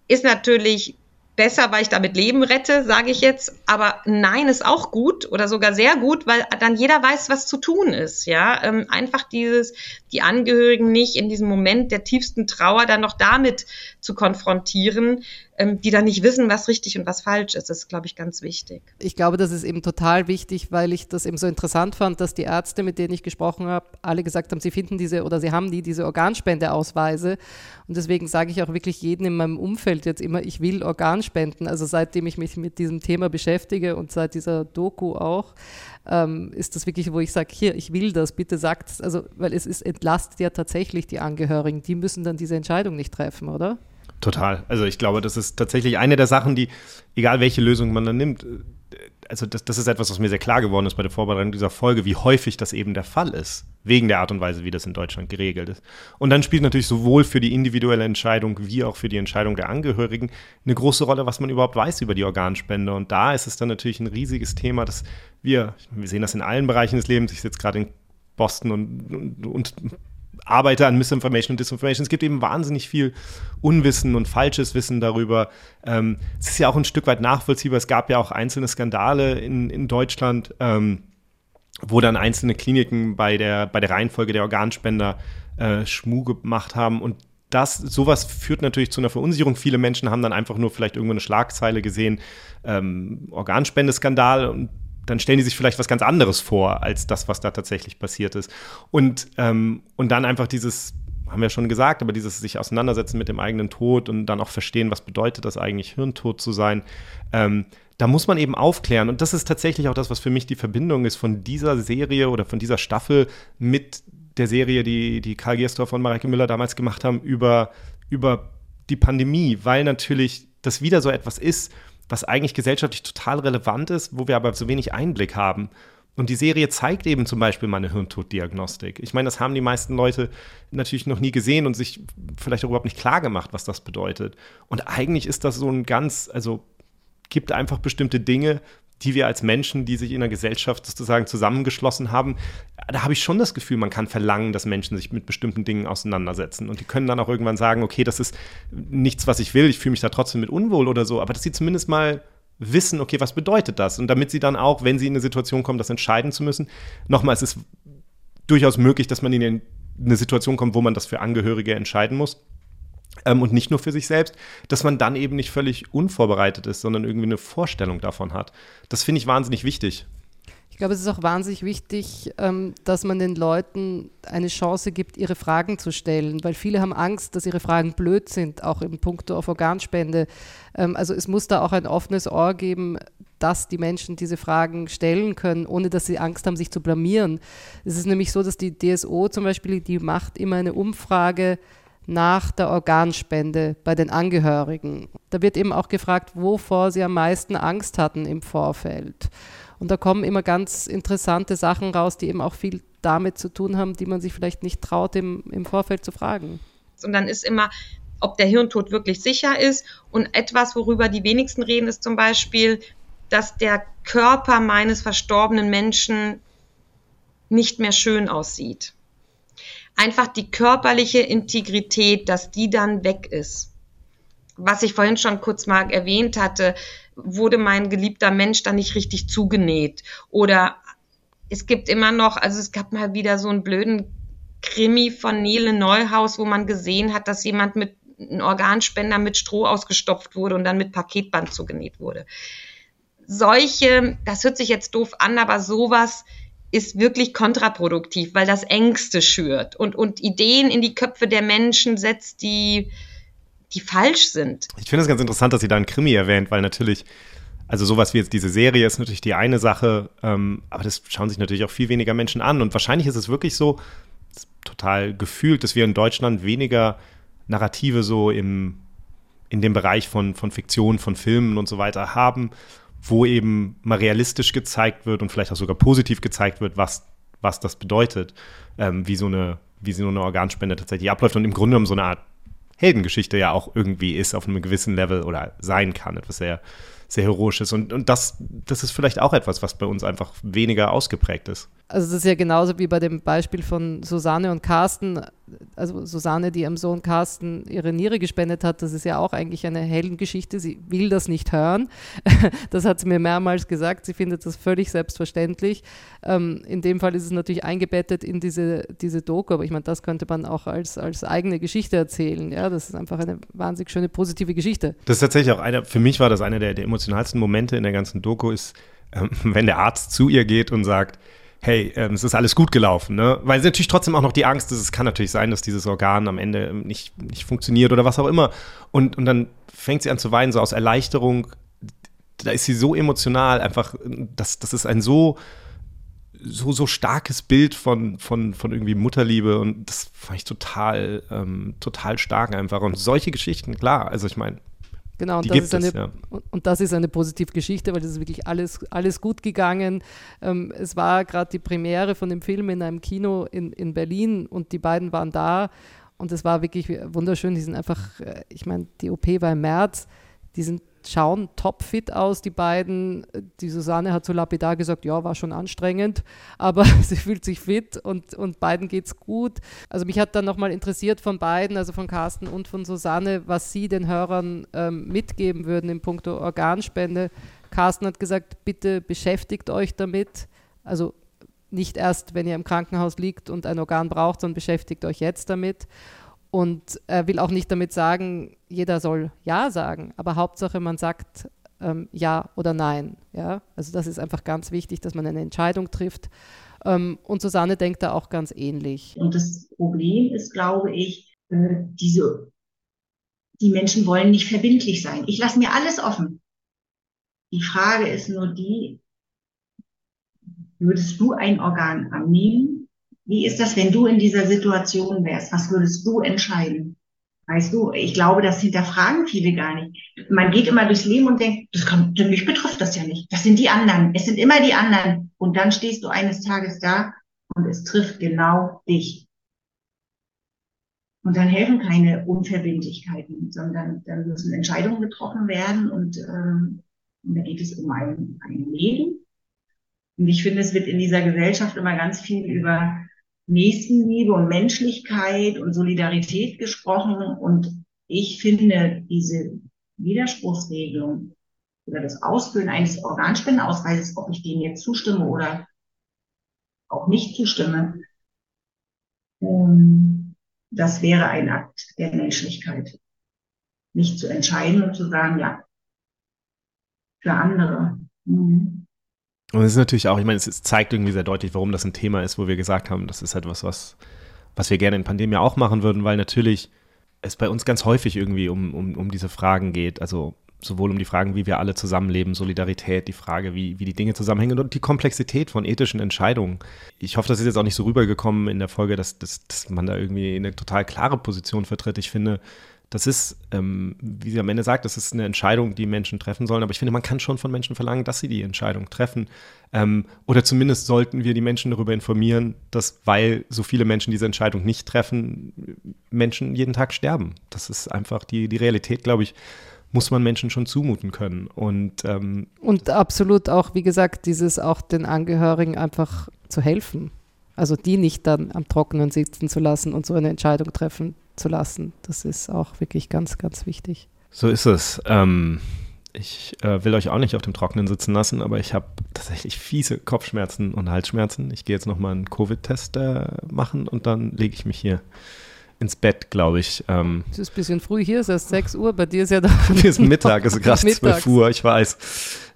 ist natürlich besser, weil ich damit Leben rette, sage ich jetzt. Aber nein ist auch gut oder sogar sehr gut, weil dann jeder weiß, was zu tun ist. Ja, ähm, einfach dieses, die Angehörigen nicht in diesem Moment der tiefsten Trauer dann noch damit zu konfrontieren, ähm, die dann nicht wissen, was richtig und was falsch ist. Das ist, glaube ich, ganz wichtig.
Ich glaube, das ist eben total wichtig, weil ich das eben so interessant fand, dass die Ärzte, mit denen ich gesprochen habe, alle gesagt haben, sie finden diese oder sie haben die diese Organspendeausweise. Und deswegen sage ich auch wirklich jedem in meinem Umfeld jetzt immer, ich will Organspenden. Also seitdem ich mich mit diesem Thema beschäftige und seit dieser Doku auch, ähm, ist das wirklich, wo ich sage, hier, ich will das, bitte sagt es. Also, weil es ist, entlastet ja tatsächlich die Angehörigen. Die müssen dann diese Entscheidung nicht treffen, oder?
Total. Also ich glaube, das ist tatsächlich eine der Sachen, die, egal welche Lösung man dann nimmt, also das, das ist etwas, was mir sehr klar geworden ist bei der Vorbereitung dieser Folge, wie häufig das eben der Fall ist, wegen der Art und Weise, wie das in Deutschland geregelt ist. Und dann spielt natürlich sowohl für die individuelle Entscheidung wie auch für die Entscheidung der Angehörigen eine große Rolle, was man überhaupt weiß über die Organspende. Und da ist es dann natürlich ein riesiges Thema, dass wir, wir sehen das in allen Bereichen des Lebens, ich sitze gerade in Boston und, und, und arbeite an Misinformation und Disinformation. Es gibt eben wahnsinnig viel Unwissen und falsches Wissen darüber. Ähm, es ist ja auch ein Stück weit nachvollziehbar. Es gab ja auch einzelne Skandale in, in Deutschland, ähm, wo dann einzelne Kliniken bei der, bei der Reihenfolge der Organspender äh, Schmuh gemacht haben. Und das, sowas führt natürlich zu einer Verunsicherung. Viele Menschen haben dann einfach nur vielleicht irgendwo eine Schlagzeile gesehen, ähm, Organspendeskandal und dann stellen die sich vielleicht was ganz anderes vor, als das, was da tatsächlich passiert ist. Und, ähm, und dann einfach dieses, haben wir schon gesagt, aber dieses sich auseinandersetzen mit dem eigenen Tod und dann auch verstehen, was bedeutet das eigentlich, Hirntod zu sein. Ähm, da muss man eben aufklären. Und das ist tatsächlich auch das, was für mich die Verbindung ist von dieser Serie oder von dieser Staffel mit der Serie, die, die Karl Gerstorff und Mareike Müller damals gemacht haben, über, über die Pandemie, weil natürlich das wieder so etwas ist, was eigentlich gesellschaftlich total relevant ist, wo wir aber so wenig Einblick haben. Und die Serie zeigt eben zum Beispiel mal eine Hirntoddiagnostik. Ich meine, das haben die meisten Leute natürlich noch nie gesehen und sich vielleicht auch überhaupt nicht klar gemacht, was das bedeutet. Und eigentlich ist das so ein ganz, also gibt einfach bestimmte Dinge, die wir als Menschen, die sich in der Gesellschaft sozusagen zusammengeschlossen haben, da habe ich schon das Gefühl, man kann verlangen, dass Menschen sich mit bestimmten Dingen auseinandersetzen. Und die können dann auch irgendwann sagen, okay, das ist nichts, was ich will, ich fühle mich da trotzdem mit unwohl oder so, aber dass sie zumindest mal wissen, okay, was bedeutet das? Und damit sie dann auch, wenn sie in eine Situation kommen, das entscheiden zu müssen, nochmal, es ist durchaus möglich, dass man in eine Situation kommt, wo man das für Angehörige entscheiden muss. Ähm, und nicht nur für sich selbst, dass man dann eben nicht völlig unvorbereitet ist, sondern irgendwie eine Vorstellung davon hat. Das finde ich wahnsinnig wichtig.
Ich glaube, es ist auch wahnsinnig wichtig, ähm, dass man den Leuten eine Chance gibt, ihre Fragen zu stellen, weil viele haben Angst, dass ihre Fragen blöd sind, auch im Punkt auf Organspende. Ähm, also es muss da auch ein offenes Ohr geben, dass die Menschen diese Fragen stellen können, ohne dass sie Angst haben, sich zu blamieren. Es ist nämlich so, dass die DSO zum Beispiel, die macht immer eine Umfrage nach der Organspende bei den Angehörigen. Da wird eben auch gefragt, wovor sie am meisten Angst hatten im Vorfeld. Und da kommen immer ganz interessante Sachen raus, die eben auch viel damit zu tun haben, die man sich vielleicht nicht traut, im, im Vorfeld zu fragen.
Und dann ist immer, ob der Hirntod wirklich sicher ist. Und etwas, worüber die wenigsten reden, ist zum Beispiel, dass der Körper meines verstorbenen Menschen nicht mehr schön aussieht. Einfach die körperliche Integrität, dass die dann weg ist. Was ich vorhin schon kurz mal erwähnt hatte, wurde mein geliebter Mensch dann nicht richtig zugenäht. Oder es gibt immer noch, also es gab mal wieder so einen blöden Krimi von Nele Neuhaus, wo man gesehen hat, dass jemand mit einem Organspender mit Stroh ausgestopft wurde und dann mit Paketband zugenäht wurde. Solche, das hört sich jetzt doof an, aber sowas ist wirklich kontraproduktiv, weil das Ängste schürt und, und Ideen in die Köpfe der Menschen setzt, die, die falsch sind.
Ich finde es ganz interessant, dass sie da einen Krimi erwähnt, weil natürlich, also sowas wie jetzt diese Serie ist natürlich die eine Sache, ähm, aber das schauen sich natürlich auch viel weniger Menschen an. Und wahrscheinlich ist es wirklich so, total gefühlt, dass wir in Deutschland weniger Narrative so im, in dem Bereich von, von Fiktion, von Filmen und so weiter haben, wo eben mal realistisch gezeigt wird und vielleicht auch sogar positiv gezeigt wird, was, was das bedeutet, ähm, wie, so eine, wie so eine Organspende tatsächlich abläuft und im Grunde genommen so eine Art Heldengeschichte ja auch irgendwie ist auf einem gewissen Level oder sein kann, etwas sehr, sehr Heroisches. Und, und das, das ist vielleicht auch etwas, was bei uns einfach weniger ausgeprägt ist.
Also das ist ja genauso wie bei dem Beispiel von Susanne und Carsten. Also Susanne, die ihrem Sohn Carsten ihre Niere gespendet hat, das ist ja auch eigentlich eine Heldengeschichte. Sie will das nicht hören. [LAUGHS] Das hat sie mir mehrmals gesagt. Sie findet das völlig selbstverständlich. Ähm, in dem Fall ist es natürlich eingebettet in diese, diese Doku, aber ich meine, das könnte man auch als, als eigene Geschichte erzählen. Ja, das ist einfach eine wahnsinnig schöne, positive Geschichte.
Das ist tatsächlich auch einer, für mich war das einer der, der emotionalsten Momente in der ganzen Doku, ist, ähm, [LAUGHS] wenn der Arzt zu ihr geht und sagt, hey, ähm, es ist alles gut gelaufen, ne? Weil natürlich trotzdem auch noch die Angst ist, es kann natürlich sein, dass dieses Organ am Ende nicht, nicht funktioniert oder was auch immer. Und, und dann fängt sie an zu weinen, so aus Erleichterung. Da ist sie so emotional, einfach, das, das ist ein so, so, so starkes Bild von, von, von irgendwie Mutterliebe und das fand ich total, ähm, total stark einfach. Und solche Geschichten, klar, also ich meine,
Genau, und das, eine, es, ja. und das, ist eine, positive Geschichte, weil das ist wirklich alles, alles gut gegangen. Ähm, es war gerade die Premiere von dem Film in einem Kino in, in Berlin und die beiden waren da und es war wirklich wunderschön. Die sind einfach, äh, ich meine, die OP war im März, die sind schauen topfit aus, die beiden. Die Susanne hat so lapidar gesagt, ja, war schon anstrengend, aber [LAUGHS] sie fühlt sich fit und, und beiden geht's gut. Also mich hat dann nochmal interessiert von beiden, also von Carsten und von Susanne, was sie den Hörern ähm, mitgeben würden in puncto Organspende. Carsten hat gesagt, bitte beschäftigt euch damit. Also nicht erst, wenn ihr im Krankenhaus liegt und ein Organ braucht, sondern beschäftigt euch jetzt damit. Und er will auch nicht damit sagen, jeder soll Ja sagen, aber Hauptsache man sagt ähm, Ja oder Nein. Ja? Also das ist einfach ganz wichtig, dass man eine Entscheidung trifft. Ähm, und Susanne denkt da auch ganz ähnlich.
Und das Problem ist, glaube ich, äh, diese, die Menschen wollen nicht verbindlich sein. Ich lasse mir alles offen. Die Frage ist nur die, würdest du ein Organ annehmen? Wie ist das, wenn du in dieser Situation wärst? Was würdest du entscheiden? Weißt du, ich glaube, das hinterfragen viele gar nicht. Man geht immer durchs Leben und denkt, das kann, mich betrifft das ja nicht. Das sind die anderen. Es sind immer die anderen. Und dann stehst du eines Tages da und es trifft genau dich. Und dann helfen keine Unverbindlichkeiten, sondern dann müssen Entscheidungen getroffen werden und, ähm, und da geht es um ein, ein Leben. Und ich finde, es wird in dieser Gesellschaft immer ganz viel über Nächstenliebe und Menschlichkeit und Solidarität gesprochen. Und ich finde diese Widerspruchsregelung oder das Ausfüllen eines Organspendeausweises, ob ich dem jetzt zustimme oder auch nicht zustimme, ähm, das wäre ein Akt der Menschlichkeit. Nicht zu entscheiden und zu sagen, ja, für andere. Mhm.
Und es ist natürlich auch, ich meine, es zeigt irgendwie sehr deutlich, warum das ein Thema ist, wo wir gesagt haben, das ist etwas, was, was wir gerne in Pandemie auch machen würden, weil natürlich es bei uns ganz häufig irgendwie um, um, um diese Fragen geht. Also sowohl um die Fragen, wie wir alle zusammenleben, Solidarität, die Frage, wie, wie die Dinge zusammenhängen und die Komplexität von ethischen Entscheidungen. Ich hoffe, das ist jetzt auch nicht so rübergekommen in der Folge, dass, dass, dass man da irgendwie eine total klare Position vertritt. Ich finde, das ist, ähm, wie sie am Ende sagt, das ist eine Entscheidung, die Menschen treffen sollen. Aber ich finde, man kann schon von Menschen verlangen, dass sie die Entscheidung treffen. Ähm, oder zumindest sollten wir die Menschen darüber informieren, dass, weil so viele Menschen diese Entscheidung nicht treffen, Menschen jeden Tag sterben. Das ist einfach die, die Realität, glaube ich, muss man Menschen schon zumuten können. Und, ähm,
und absolut auch, wie gesagt, dieses auch den Angehörigen einfach zu helfen. Also die nicht dann am Trockenen sitzen zu lassen und so eine Entscheidung treffen zu lassen. Das ist auch wirklich ganz, ganz wichtig.
So ist es. Ähm, ich äh, will euch auch nicht auf dem Trockenen sitzen lassen, aber ich habe tatsächlich fiese Kopfschmerzen und Halsschmerzen. Ich gehe jetzt nochmal einen Covid-Test äh, machen und dann lege ich mich hier ins Bett, glaube ich. Ähm,
es ist ein bisschen früh hier, es ist erst 6 Uhr, bei dir ist ja [LAUGHS] da.
Hier ist Mittag, es ist gerade 12 Uhr, ich weiß.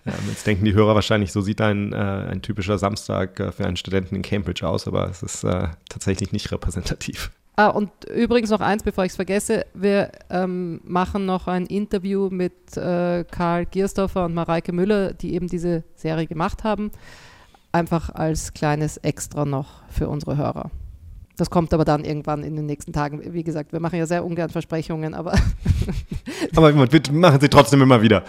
Ja, jetzt denken die Hörer wahrscheinlich, so sieht ein, äh, ein typischer Samstag äh, für einen Studenten in Cambridge aus, aber es ist äh, tatsächlich nicht repräsentativ.
Ah, und übrigens noch eins, bevor ich es vergesse. Wir ähm, machen noch ein Interview mit äh, Karl Giersdorfer und Mareike Müller, die eben diese Serie gemacht haben. Einfach als kleines Extra noch für unsere Hörer. Das kommt aber dann irgendwann in den nächsten Tagen. Wie gesagt, wir machen ja sehr ungern Versprechungen, aber. [LAUGHS]
aber bitte machen Sie trotzdem immer wieder.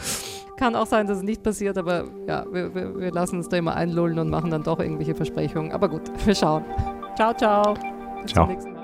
Kann auch sein, dass es nicht passiert, aber ja, wir, wir, wir lassen uns da immer einlullen und machen dann doch irgendwelche Versprechungen. Aber gut, wir schauen. Ciao, ciao.
Bis ciao. zum nächsten Mal.